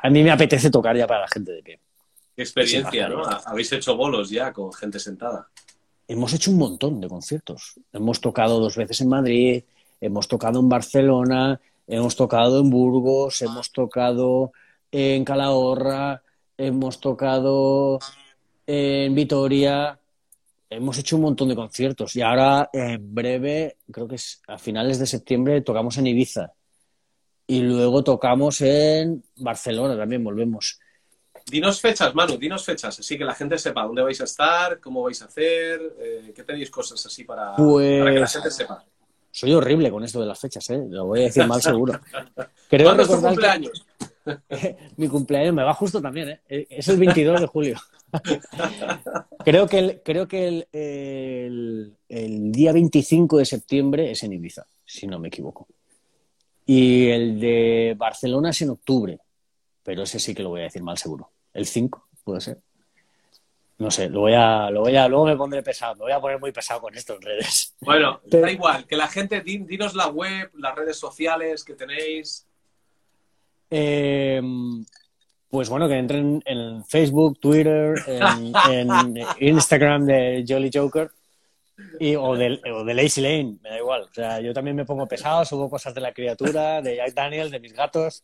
a mí me apetece tocar ya para la gente de pie. Qué experiencia, ¿no? Habéis hecho bolos ya con gente sentada hemos hecho un montón de conciertos. Hemos tocado dos veces en Madrid, hemos tocado en Barcelona, hemos tocado en Burgos, hemos tocado en Calahorra, hemos tocado en Vitoria, hemos hecho un montón de conciertos. Y ahora en breve, creo que es a finales de septiembre, tocamos en Ibiza. Y luego tocamos en Barcelona también, volvemos. Dinos fechas, Manu, dinos fechas, así que la gente sepa dónde vais a estar, cómo vais a hacer, eh, qué tenéis cosas así para, pues... para que la gente sepa. Soy horrible con esto de las fechas, ¿eh? Lo voy a decir mal seguro. Creo ¿Cuándo es tu cumpleaños? Que... Mi cumpleaños me va justo también, ¿eh? Es el 22 de julio. creo que, el, creo que el, el, el, día 25 de septiembre es en Ibiza, si no me equivoco. Y el de Barcelona es en octubre, pero ese sí que lo voy a decir mal seguro. El 5, puede ser. No sé, lo voy a, lo voy a, luego me pondré pesado, me voy a poner muy pesado con esto en redes. Bueno, pero... da igual, que la gente, dinos la web, las redes sociales que tenéis. Eh, pues bueno, que entren en Facebook, Twitter, en, en Instagram de Jolly Joker y, o, de, o de Lazy Lane, me da igual. O sea, yo también me pongo pesado, subo cosas de la criatura, de Jack Daniel, de mis gatos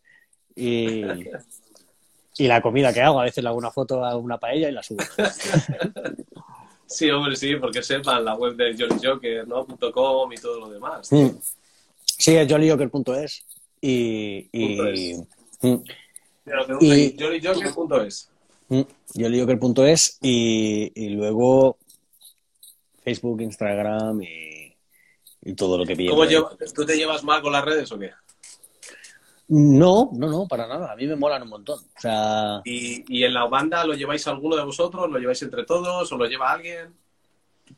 y, y la comida que hago. A veces le hago una foto a una paella y la subo. Sí, hombre, sí, porque sepan la web de Jolly Joker, ¿no? .com y todo lo demás. Sí, es jollyjoker.es y... y... Mm. y jollyjoker.es. Mm. Jollyjoker.es y, y luego Facebook, Instagram y, y todo lo que pide. ¿Cómo lleva, ¿Tú te llevas mal con las redes o qué? No, no, no, para nada. A mí me molan un montón. O sea... ¿Y, ¿Y, en la banda lo lleváis alguno de vosotros? ¿Lo lleváis entre todos o lo lleva alguien?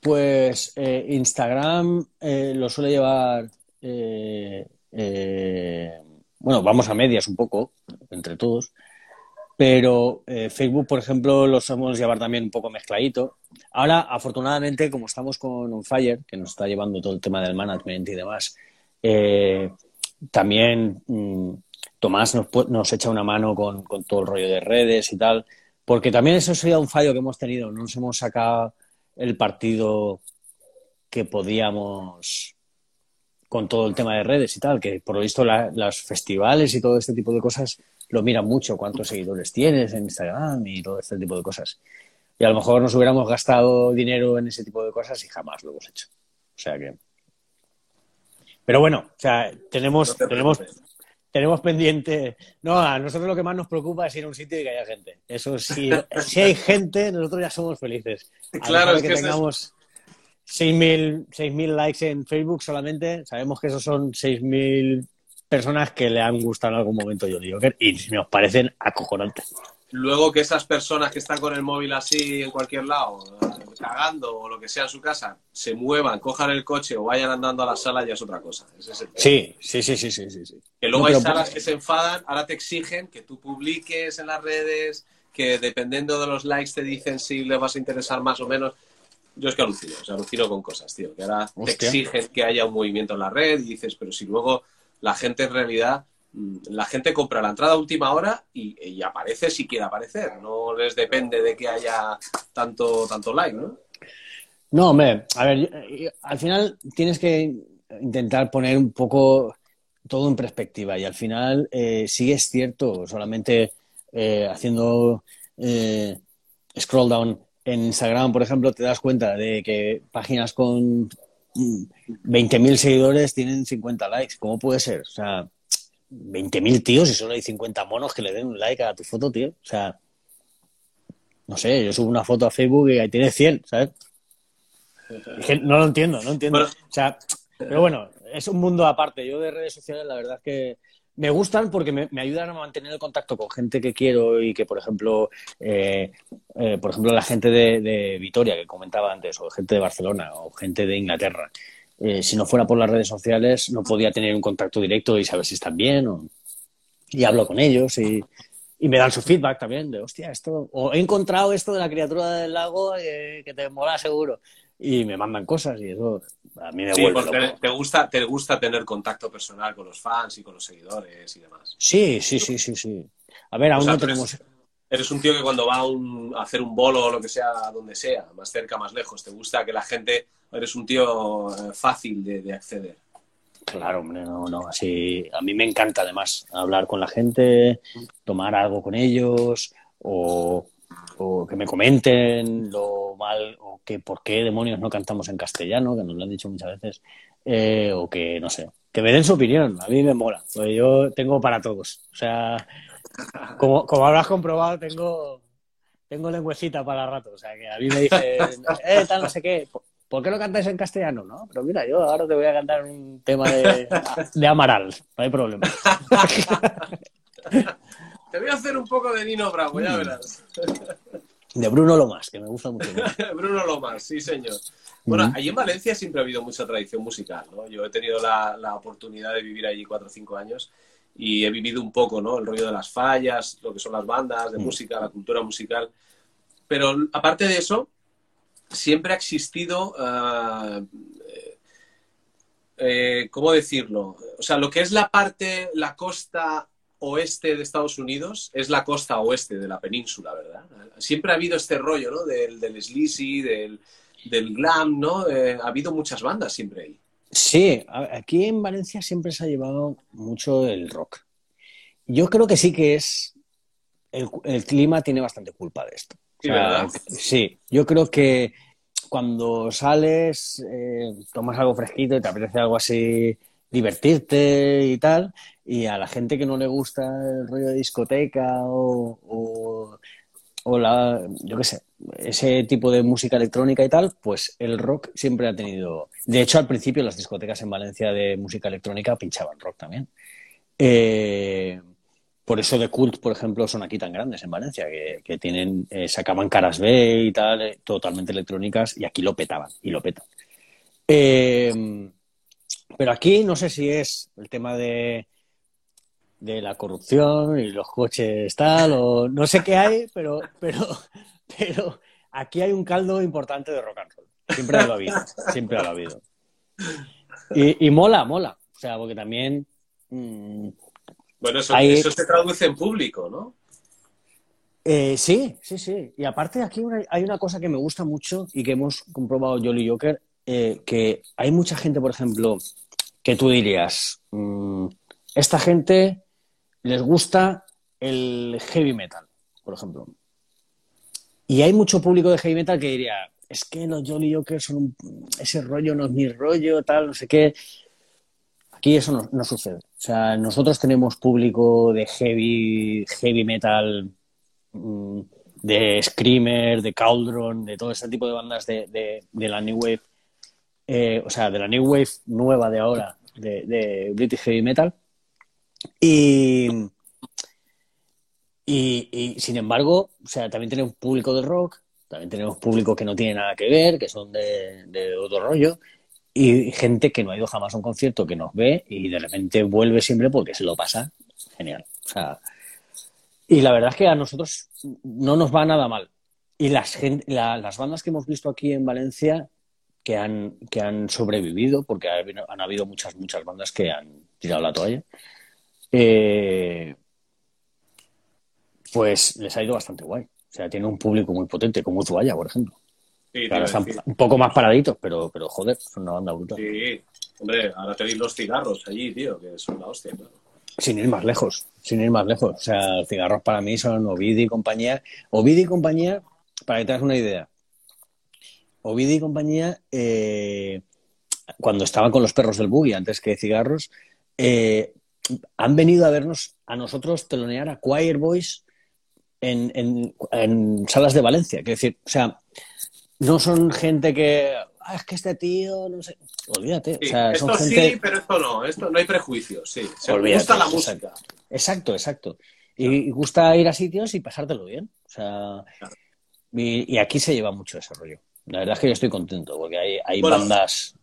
Pues eh, Instagram eh, lo suele llevar. Eh, bueno, vamos a medias un poco, entre todos. Pero Facebook, por ejemplo, lo solemos llevar también un poco mezcladito. Ahora, afortunadamente, como estamos con OnFire, que nos está llevando todo el tema del management y demás, también mmm, Tomás nos, nos, echa una mano con, con, todo el rollo de redes y tal, porque también eso sería un fallo que hemos tenido, no nos hemos sacado el partido que podíamos con todo el tema de redes y tal, que por lo visto la, los festivales y todo este tipo de cosas lo miran mucho, cuántos seguidores tienes en Instagram y todo este tipo de cosas. Y a lo mejor nos hubiéramos gastado dinero en ese tipo de cosas y jamás lo hemos hecho. O sea que... Pero bueno, o sea, tenemos, no tenemos, tenemos pendiente. No, a nosotros lo que más nos preocupa es ir a un sitio y que haya gente. Eso sí, si hay gente, nosotros ya somos felices. A claro, es que, que tengamos es... 6.000 likes en Facebook solamente, sabemos que esos son 6.000 personas que le han gustado en algún momento yo digo y nos parecen acojonantes. Luego que esas personas que están con el móvil así en cualquier lado, cagando o lo que sea en su casa, se muevan, cojan el coche o vayan andando a la sala ya es otra cosa. Ese es sí, sí, sí, sí, sí, sí, Que luego no, hay salas que se enfadan, ahora te exigen que tú publiques en las redes, que dependiendo de los likes te dicen si les vas a interesar más o menos. Yo es que alucino, o sea, alucino con cosas, tío. Que ahora Hostia. te exigen que haya un movimiento en la red y dices, pero si luego la gente en realidad la gente compra la entrada a última hora y, aparece si quiere aparecer. No les depende de que haya tanto, tanto like, ¿no? No, hombre, a ver, al final tienes que intentar poner un poco todo en perspectiva y al final eh, sí es cierto, solamente eh, haciendo eh, scroll down en Instagram, por ejemplo, te das cuenta de que páginas con 20.000 seguidores tienen 50 likes. ¿Cómo puede ser? O sea, 20.000 tíos y solo hay 50 monos que le den un like a tu foto, tío. O sea, no sé, yo subo una foto a Facebook y ahí tiene 100, ¿sabes? Es que no lo entiendo, no entiendo. Bueno, o sea, pero bueno, es un mundo aparte. Yo de redes sociales, la verdad es que me gustan porque me, me ayudan a mantener el contacto con gente que quiero y que, por ejemplo, eh, eh, por ejemplo, la gente de, de Vitoria que comentaba antes, o gente de Barcelona, o gente de Inglaterra. Eh, si no fuera por las redes sociales, no podía tener un contacto directo y saber si están bien. O... Y hablo con ellos y, y, me dan su feedback también de, hostia, esto, o he encontrado esto de la criatura del lago eh, que te mola seguro. Y me mandan cosas y eso a mí me sí, vuelve loco. Te gusta, te gusta tener contacto personal con los fans y con los seguidores y demás. Sí, sí, sí, sí, sí. A ver, aún o sea, no tenemos... Eres, eres, un tío que cuando va a, un, a hacer un bolo o lo que sea, donde sea, más cerca, más lejos, te gusta que la gente eres un tío eh, fácil de, de acceder. Claro, hombre, no, no, así. A mí me encanta además hablar con la gente, tomar algo con ellos o, o que me comenten lo mal o que por qué demonios no cantamos en castellano, que nos lo han dicho muchas veces, eh, o que no sé, que me den su opinión. A mí me mola, pues yo tengo para todos. O sea, como, como habrás comprobado, tengo tengo lengüecita para rato. O sea, que a mí me dicen, eh, tal, no sé qué. ¿Por qué lo cantáis en castellano? No, pero mira, yo ahora te voy a cantar un tema de, de Amaral, no hay problema. Te voy a hacer un poco de Nino Bravo, ya verás. De Bruno Lomas, que me gusta mucho. Bruno Lomas, sí, señor. Bueno, Ujú. allí en Valencia siempre ha habido mucha tradición musical, ¿no? Yo he tenido la, la oportunidad de vivir allí cuatro o cinco años y he vivido un poco, ¿no? El rollo de las fallas, lo que son las bandas de Mm. música, la cultura musical. Pero aparte de eso, siempre ha existido, eh, eh, ¿cómo decirlo? O sea, lo que es la parte, la costa oeste de Estados Unidos es la costa oeste de la península, ¿verdad? Siempre ha habido este rollo, ¿no? Del, del sleazy, del, del glam, ¿no? Eh, ha habido muchas bandas siempre ahí. Sí, aquí en Valencia siempre se ha llevado mucho el rock. Yo creo que sí que es. El clima tiene bastante culpa de esto. Sí, yo creo que cuando sales, eh, tomas algo fresquito y te apetece algo así, divertirte y tal, y a la gente que no le gusta el rollo de discoteca o, o, o la, yo qué sé, ese tipo de música electrónica y tal, pues el rock siempre ha tenido. De hecho, al principio las discotecas en Valencia de música electrónica pinchaban rock también. Eh, por eso The Cult, por ejemplo, son aquí tan grandes en Valencia, que, que tienen, eh, sacaban caras B y tal, eh, totalmente electrónicas, y aquí lo petaban, y lo petan. Eh, pero aquí no sé si es el tema de, de la corrupción y los coches tal, o no sé qué hay, pero, pero, pero aquí hay un caldo importante de rock and roll. Siempre lo ha habido, siempre lo ha habido. Y, y mola, mola. O sea, porque también mm, Bueno, eso, Ahí- eso se traduce en público, ¿no? Eh, sí, sí, sí. Y aparte aquí una- hay una cosa que me gusta mucho y que hemos comprobado Jolly Joker, eh, que hay mucha gente, por ejemplo, que tú dirías, mm, esta gente les gusta el heavy metal, por ejemplo. Y hay mucho público de heavy metal que diría, es que los Jolly Joker son un- ese rollo no es mi rollo, tal, no sé qué. Aquí eso no, no sucede. O sea, nosotros tenemos público de heavy, heavy metal mm, de Screamer, de Cauldron, de todo ese tipo de bandas de, de- de la New Wave, eh, o sea, de la New Wave nueva de ahora, de, de British Heavy Metal. Y, y, y, sin embargo, o sea, también tenemos público de rock, también tenemos público que no tiene nada que ver, que son de, de otro rollo, y gente que no ha ido jamás a un concierto, que nos ve y de repente vuelve siempre porque se lo pasa genial. O sea, y la verdad es que a nosotros no nos va nada mal. Y las, las bandas que hemos visto aquí en Valencia que han, que han sobrevivido, porque han habido muchas, muchas bandas que han tirado la toalla, eh, pues les ha ido bastante guay. O sea, tiene un público muy potente, como Ushuaia, por ejemplo. Sí, están un poco más paraditos, pero, pero joder, son una banda brutal. Sí, hombre, ahora tenéis los cigarros allí, tío, que son la hostia, claro. Sin ir más lejos, sin ir más lejos. O sea, cigarros para mí son Ovidi y compañía. Ovidi y compañía, para que te hagas una idea. Ovidi y compañía, eh, cuando estaban con los perros del buggy, antes que cigarros, eh, han venido a vernos, a nosotros, telonear a Choir Boys en, en- en salas de Valencia. Quiero decir, o sea, no son gente que. "Ah, es que este tío, no sé. Olvídate. Sí, o sea, son esto gente. sí, pero esto no, esto no hay prejuicios, sí. Se Olvídate, gusta la exacto. música. Exacto, exacto. Y, y gusta ir a sitios y pasártelo bien. O sea, Claro. y, y aquí se lleva mucho ese rollo. La verdad es que yo estoy contento porque hay, hay Bueno, bandas.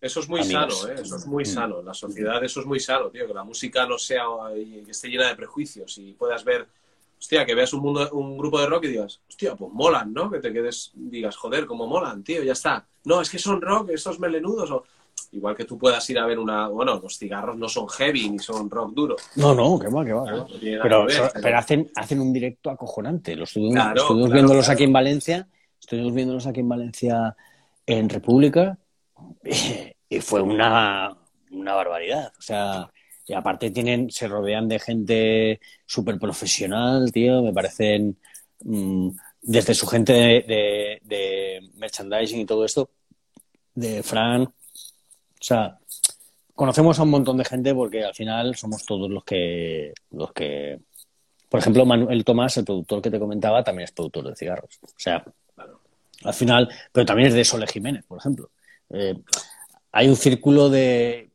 Eso es muy Amigos. sano, ¿eh? Eso es muy Mm. sano. La sociedad eso es muy sano, tío. Que la música no sea y que esté llena de prejuicios y puedas ver, hostia, que veas un mundo, un grupo de rock y digas, hostia, pues molan, ¿no? Que te quedes, digas, joder, cómo molan, tío, ya está. No, es que son rock, estos melenudos o igual que tú puedas ir a ver una, bueno, los cigarros no son heavy ni son rock duro. No, no, que va, que va. No Pero, que ver, so- pero hacen, hacen un directo acojonante. Lo estuvimos, Claro, estuvimos claro, viéndolos claro. aquí en Valencia. Estuvimos viéndolos aquí en Valencia en República. Y, y fue una, una barbaridad. O sea, y aparte tienen, se rodean de gente súper profesional, tío, me parecen, mm, desde su gente de, merchandising y todo esto, de Fran, o sea, conocemos a un montón de gente porque al final somos todos los que, los que, por ejemplo, Manuel Tomás, el productor que te comentaba, también es productor de cigarros. O sea, al final, pero también es de Sole Jiménez, por ejemplo. Eh, hay un círculo de,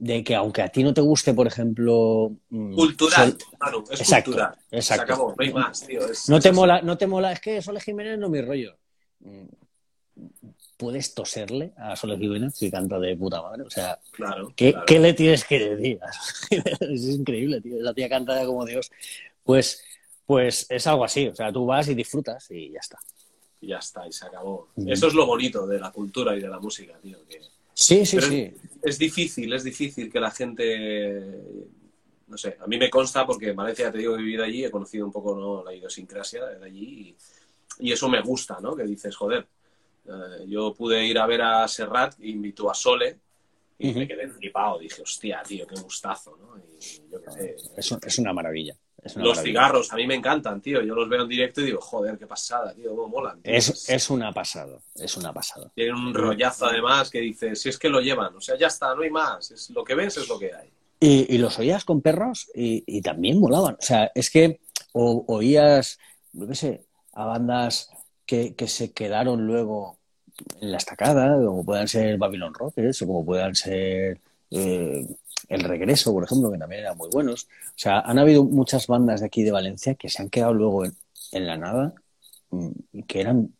de que aunque a ti no te guste, por ejemplo... Mm, cultural, claro, es exacto, cultural. Exacto. Se acabó, no hay más, tío. no, te mola, no te mola, es que Sole Jiménez no es mi rollo. Mm, puedes toserle a Sole Jiménez si canta de puta madre. O sea, claro, ¿qué, ¿qué, le tienes que decir? es increíble, tío. La tía canta como Dios. Pues, pues es algo así. O sea, tú vas y disfrutas y ya está. Y ya está, y se acabó. Mm. Eso es lo bonito de la cultura y de la música, tío. Que Sí, sí, sí. Es, difícil, es difícil que la gente, no sé, a mí me consta porque en Valencia te digo he vivido allí, he conocido un poco ¿no? la idiosincrasia de allí y, eso me gusta, ¿no? Que dices, joder, eh, yo pude ir a ver a Serrat, invitó a Sole y me quedé flipado, dije, hostia, tío, qué gustazo, ¿no? Y yo qué sé. es una maravilla los cigarros, a mí me encantan, tío. Yo los veo en directo y digo, joder, qué pasada, tío, cómo molan. Es, es una pasada, es una pasada. Tienen un rollazo además que dice, si es que lo llevan, o sea, ya está, no hay más. Es, lo que ves es lo que hay. Y, los oías con perros y, también molaban. O sea, es que oías, no qué sé, a bandas que, se quedaron luego en la estacada, como puedan ser Babylon Rockers o como puedan ser eh, el Regreso, por ejemplo, que también eran muy buenos. O sea, han habido muchas bandas de aquí de Valencia que se han quedado luego en, la nada mm, y que eran.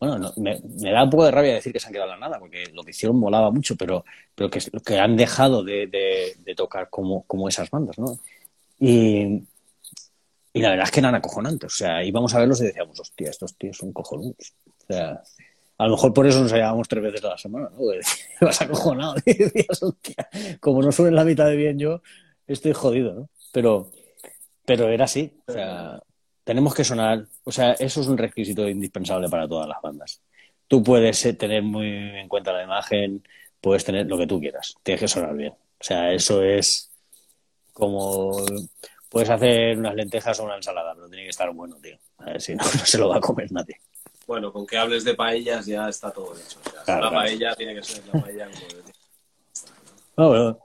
Bueno, me, da un poco de rabia decir que se han quedado en la nada, porque lo que hicieron molaba mucho, pero, pero que, que han dejado de, tocar como, como esas bandas, ¿no? Y, y la verdad es que eran acojonantes. O sea, íbamos a verlos y decíamos, hostia, estos tíos son cojonudos. O sea, a lo mejor por eso nos hallábamos tres veces a la semana, ¿no? Ibas acojonado como no suene la mitad de bien yo, estoy jodido, ¿no? Pero, pero era así. O sea, tenemos que sonar. O sea, eso es un requisito indispensable para todas las bandas. Tú puedes tener muy en cuenta la imagen, puedes tener lo que tú quieras. Tienes que sonar bien. O sea, eso es como. Puedes hacer unas lentejas o una ensalada, pero tiene que estar bueno, tío. A ver si no, no se lo va a comer nadie. Bueno, con que hables de paellas ya está todo hecho. O sea, la paella tiene que ser la paella como bueno.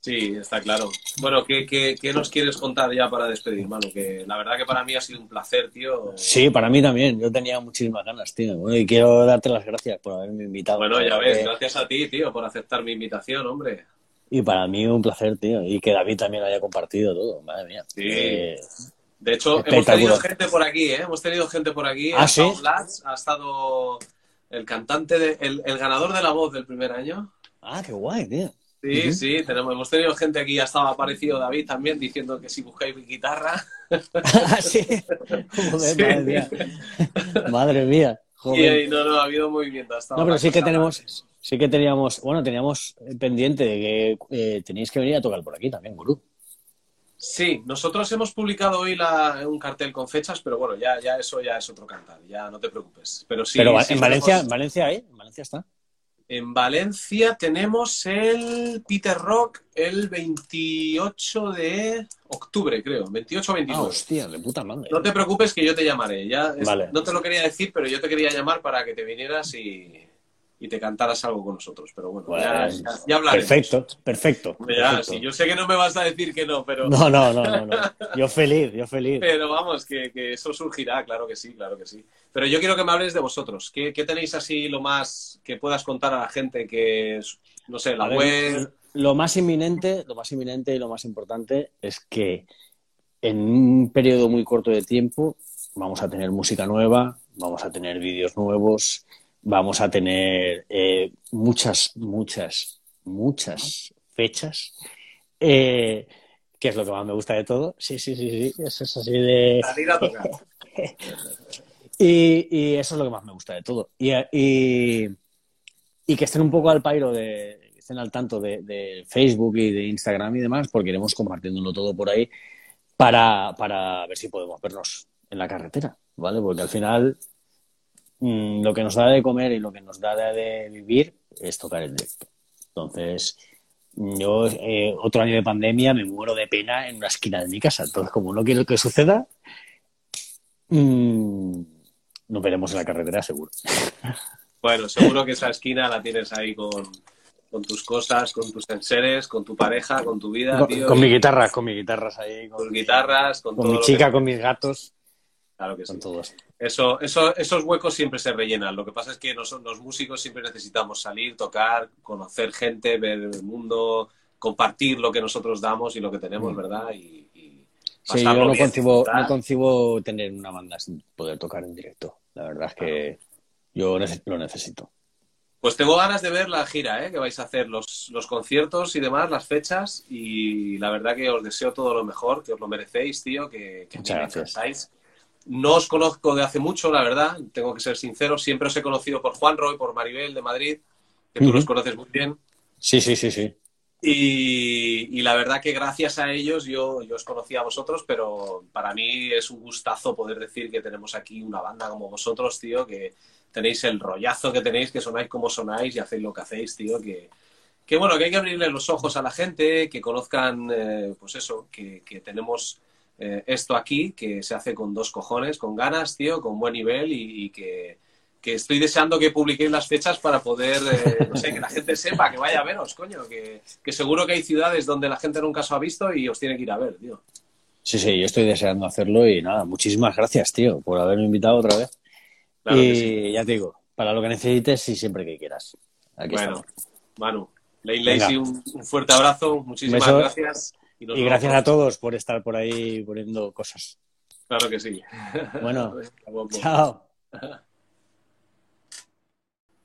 Sí, está claro. Bueno, ¿qué, ¿qué, qué, nos quieres contar ya para despedir, mano? Que la verdad que para mí ha sido un placer, tío. Sí, para mí también. Yo tenía muchísimas ganas, tío. y quiero darte las gracias por haberme invitado. Bueno, ya ves, gracias a ti, tío, por aceptar mi invitación, hombre. Y para mí un placer, tío. Y que David también haya compartido todo, madre mía. Sí. Eh, de hecho, hemos tenido gente por aquí, ¿eh? Hemos tenido gente por aquí. ¿Ah, ha, estado ha estado el cantante, de, el, ganador de la voz del primer año. Ah, qué guay, tío. Sí, sí, tenemos, hemos tenido gente aquí, ha estado aparecido David también diciendo que si buscáis mi guitarra. ah, sí. Madre mía. Madre mía. Y, no, no, ha habido movimiento. no, pero sí que tenemos, sí que teníamos, bueno, teníamos pendiente de que eh, tenéis que venir a tocar por aquí también, Gurú. Sí, nosotros hemos publicado hoy un cartel con fechas, pero bueno, ya, ya eso ya es otro cantar, ya no te preocupes. Pero sí. Pero en Valencia, en Valencia hay, en Valencia está. En Valencia tenemos el Peter Rock el 28 de octubre, creo. 28 o 29. Ah, hostia, de puta madre. No te preocupes que yo te llamaré. Ya No te lo quería decir, pero yo te quería llamar para que te vinieras y, y te cantaras algo con nosotros. Pero bueno, ya, ya, hablaremos. Perfecto, perfecto. Ya, Sí, yo sé que no me vas a decir que no, pero... No, no, no, no, no. Yo feliz, yo feliz. Pero vamos, que, que, eso surgirá, claro que sí, claro que sí. Pero yo quiero que me hables de vosotros. ¿Qué, qué tenéis así lo más que puedas contar a la gente que, no sé, la web... Lo más inminente, lo más inminente y lo más importante es que en un periodo muy corto de tiempo vamos a tener música nueva, vamos a tener vídeos nuevos, vamos a tener eh, muchas, muchas, muchas fechas. Eh, que es lo que más me gusta de todo. Sí, sí, sí, sí. Eso es así de. y, eso es lo que más me gusta de todo. Y, y, que estén un poco al pairo de. estén al tanto de, Facebook y de Instagram y demás, porque iremos compartiéndolo todo por ahí para, para ver si podemos vernos en la carretera, ¿vale? Porque al final Mm, lo que nos da de comer y lo que nos da de vivir es tocar en directo. Entonces, yo eh, otro año de pandemia me muero de pena en una esquina de mi casa. Entonces, como no quiero que suceda, mmm, nos veremos en la carretera seguro. Bueno, seguro que esa esquina la tienes ahí con, con tus cosas, con tus enseres, con tu pareja, con tu vida. Con, tío, con y- mi guitarra, con mis guitarras ahí, con con, guitarras, con, con todo mi chica, que- con mis gatos, Claro que sí. con todos. Eso, eso, esos huecos siempre se rellenan. Lo que pasa es que nos- los músicos siempre necesitamos salir, tocar, conocer gente, ver el mundo, compartir lo que nosotros damos y lo que tenemos, Mm. ¿verdad? Y, y Sí, yo no bien, concibo, no concibo tener una banda sin poder tocar en directo. La verdad es que yo lo necesito. Pues tengo ganas de ver la gira, ¿eh? Que vais a hacer, los, los conciertos y demás, las fechas. Y la verdad que os deseo todo lo mejor, que os lo merecéis, tío, que, que Muchas gracias. No os conozco de hace mucho, la verdad, tengo que ser sincero. Siempre os he conocido por Juan Roy, por Maribel de Madrid, que tú los conoces muy bien. Sí, sí, sí, sí. Y, y la verdad que gracias a ellos yo, yo os conocí a vosotros, pero para mí es un gustazo poder decir que tenemos aquí una banda como vosotros, tío, que tenéis el rollazo que tenéis, que sonáis como sonáis y hacéis lo que hacéis, tío, que, que bueno, que hay que abrirle los ojos a la gente, que conozcan, eh, pues eso, que, que tenemos eh, esto aquí, que se hace con dos cojones, con ganas, tío, con buen nivel y, y que, que estoy deseando que publiquéis las fechas para poder, eh, no sé, que la gente sepa, que vaya a veros, coño, que, que seguro que hay ciudades donde la gente nunca os ha visto y os tiene que ir a ver, tío. Sí, sí, yo estoy deseando hacerlo y nada, muchísimas gracias, tío, por haberme invitado otra vez. Claro y que sí. ya te digo, para lo que necesites y siempre que quieras. Aquí Bueno, estamos. Manu, Lane. Lacey, un, un fuerte abrazo, muchísimas gracias. Y gracias a todos por estar por ahí poniendo cosas. Claro que sí. Bueno, chao.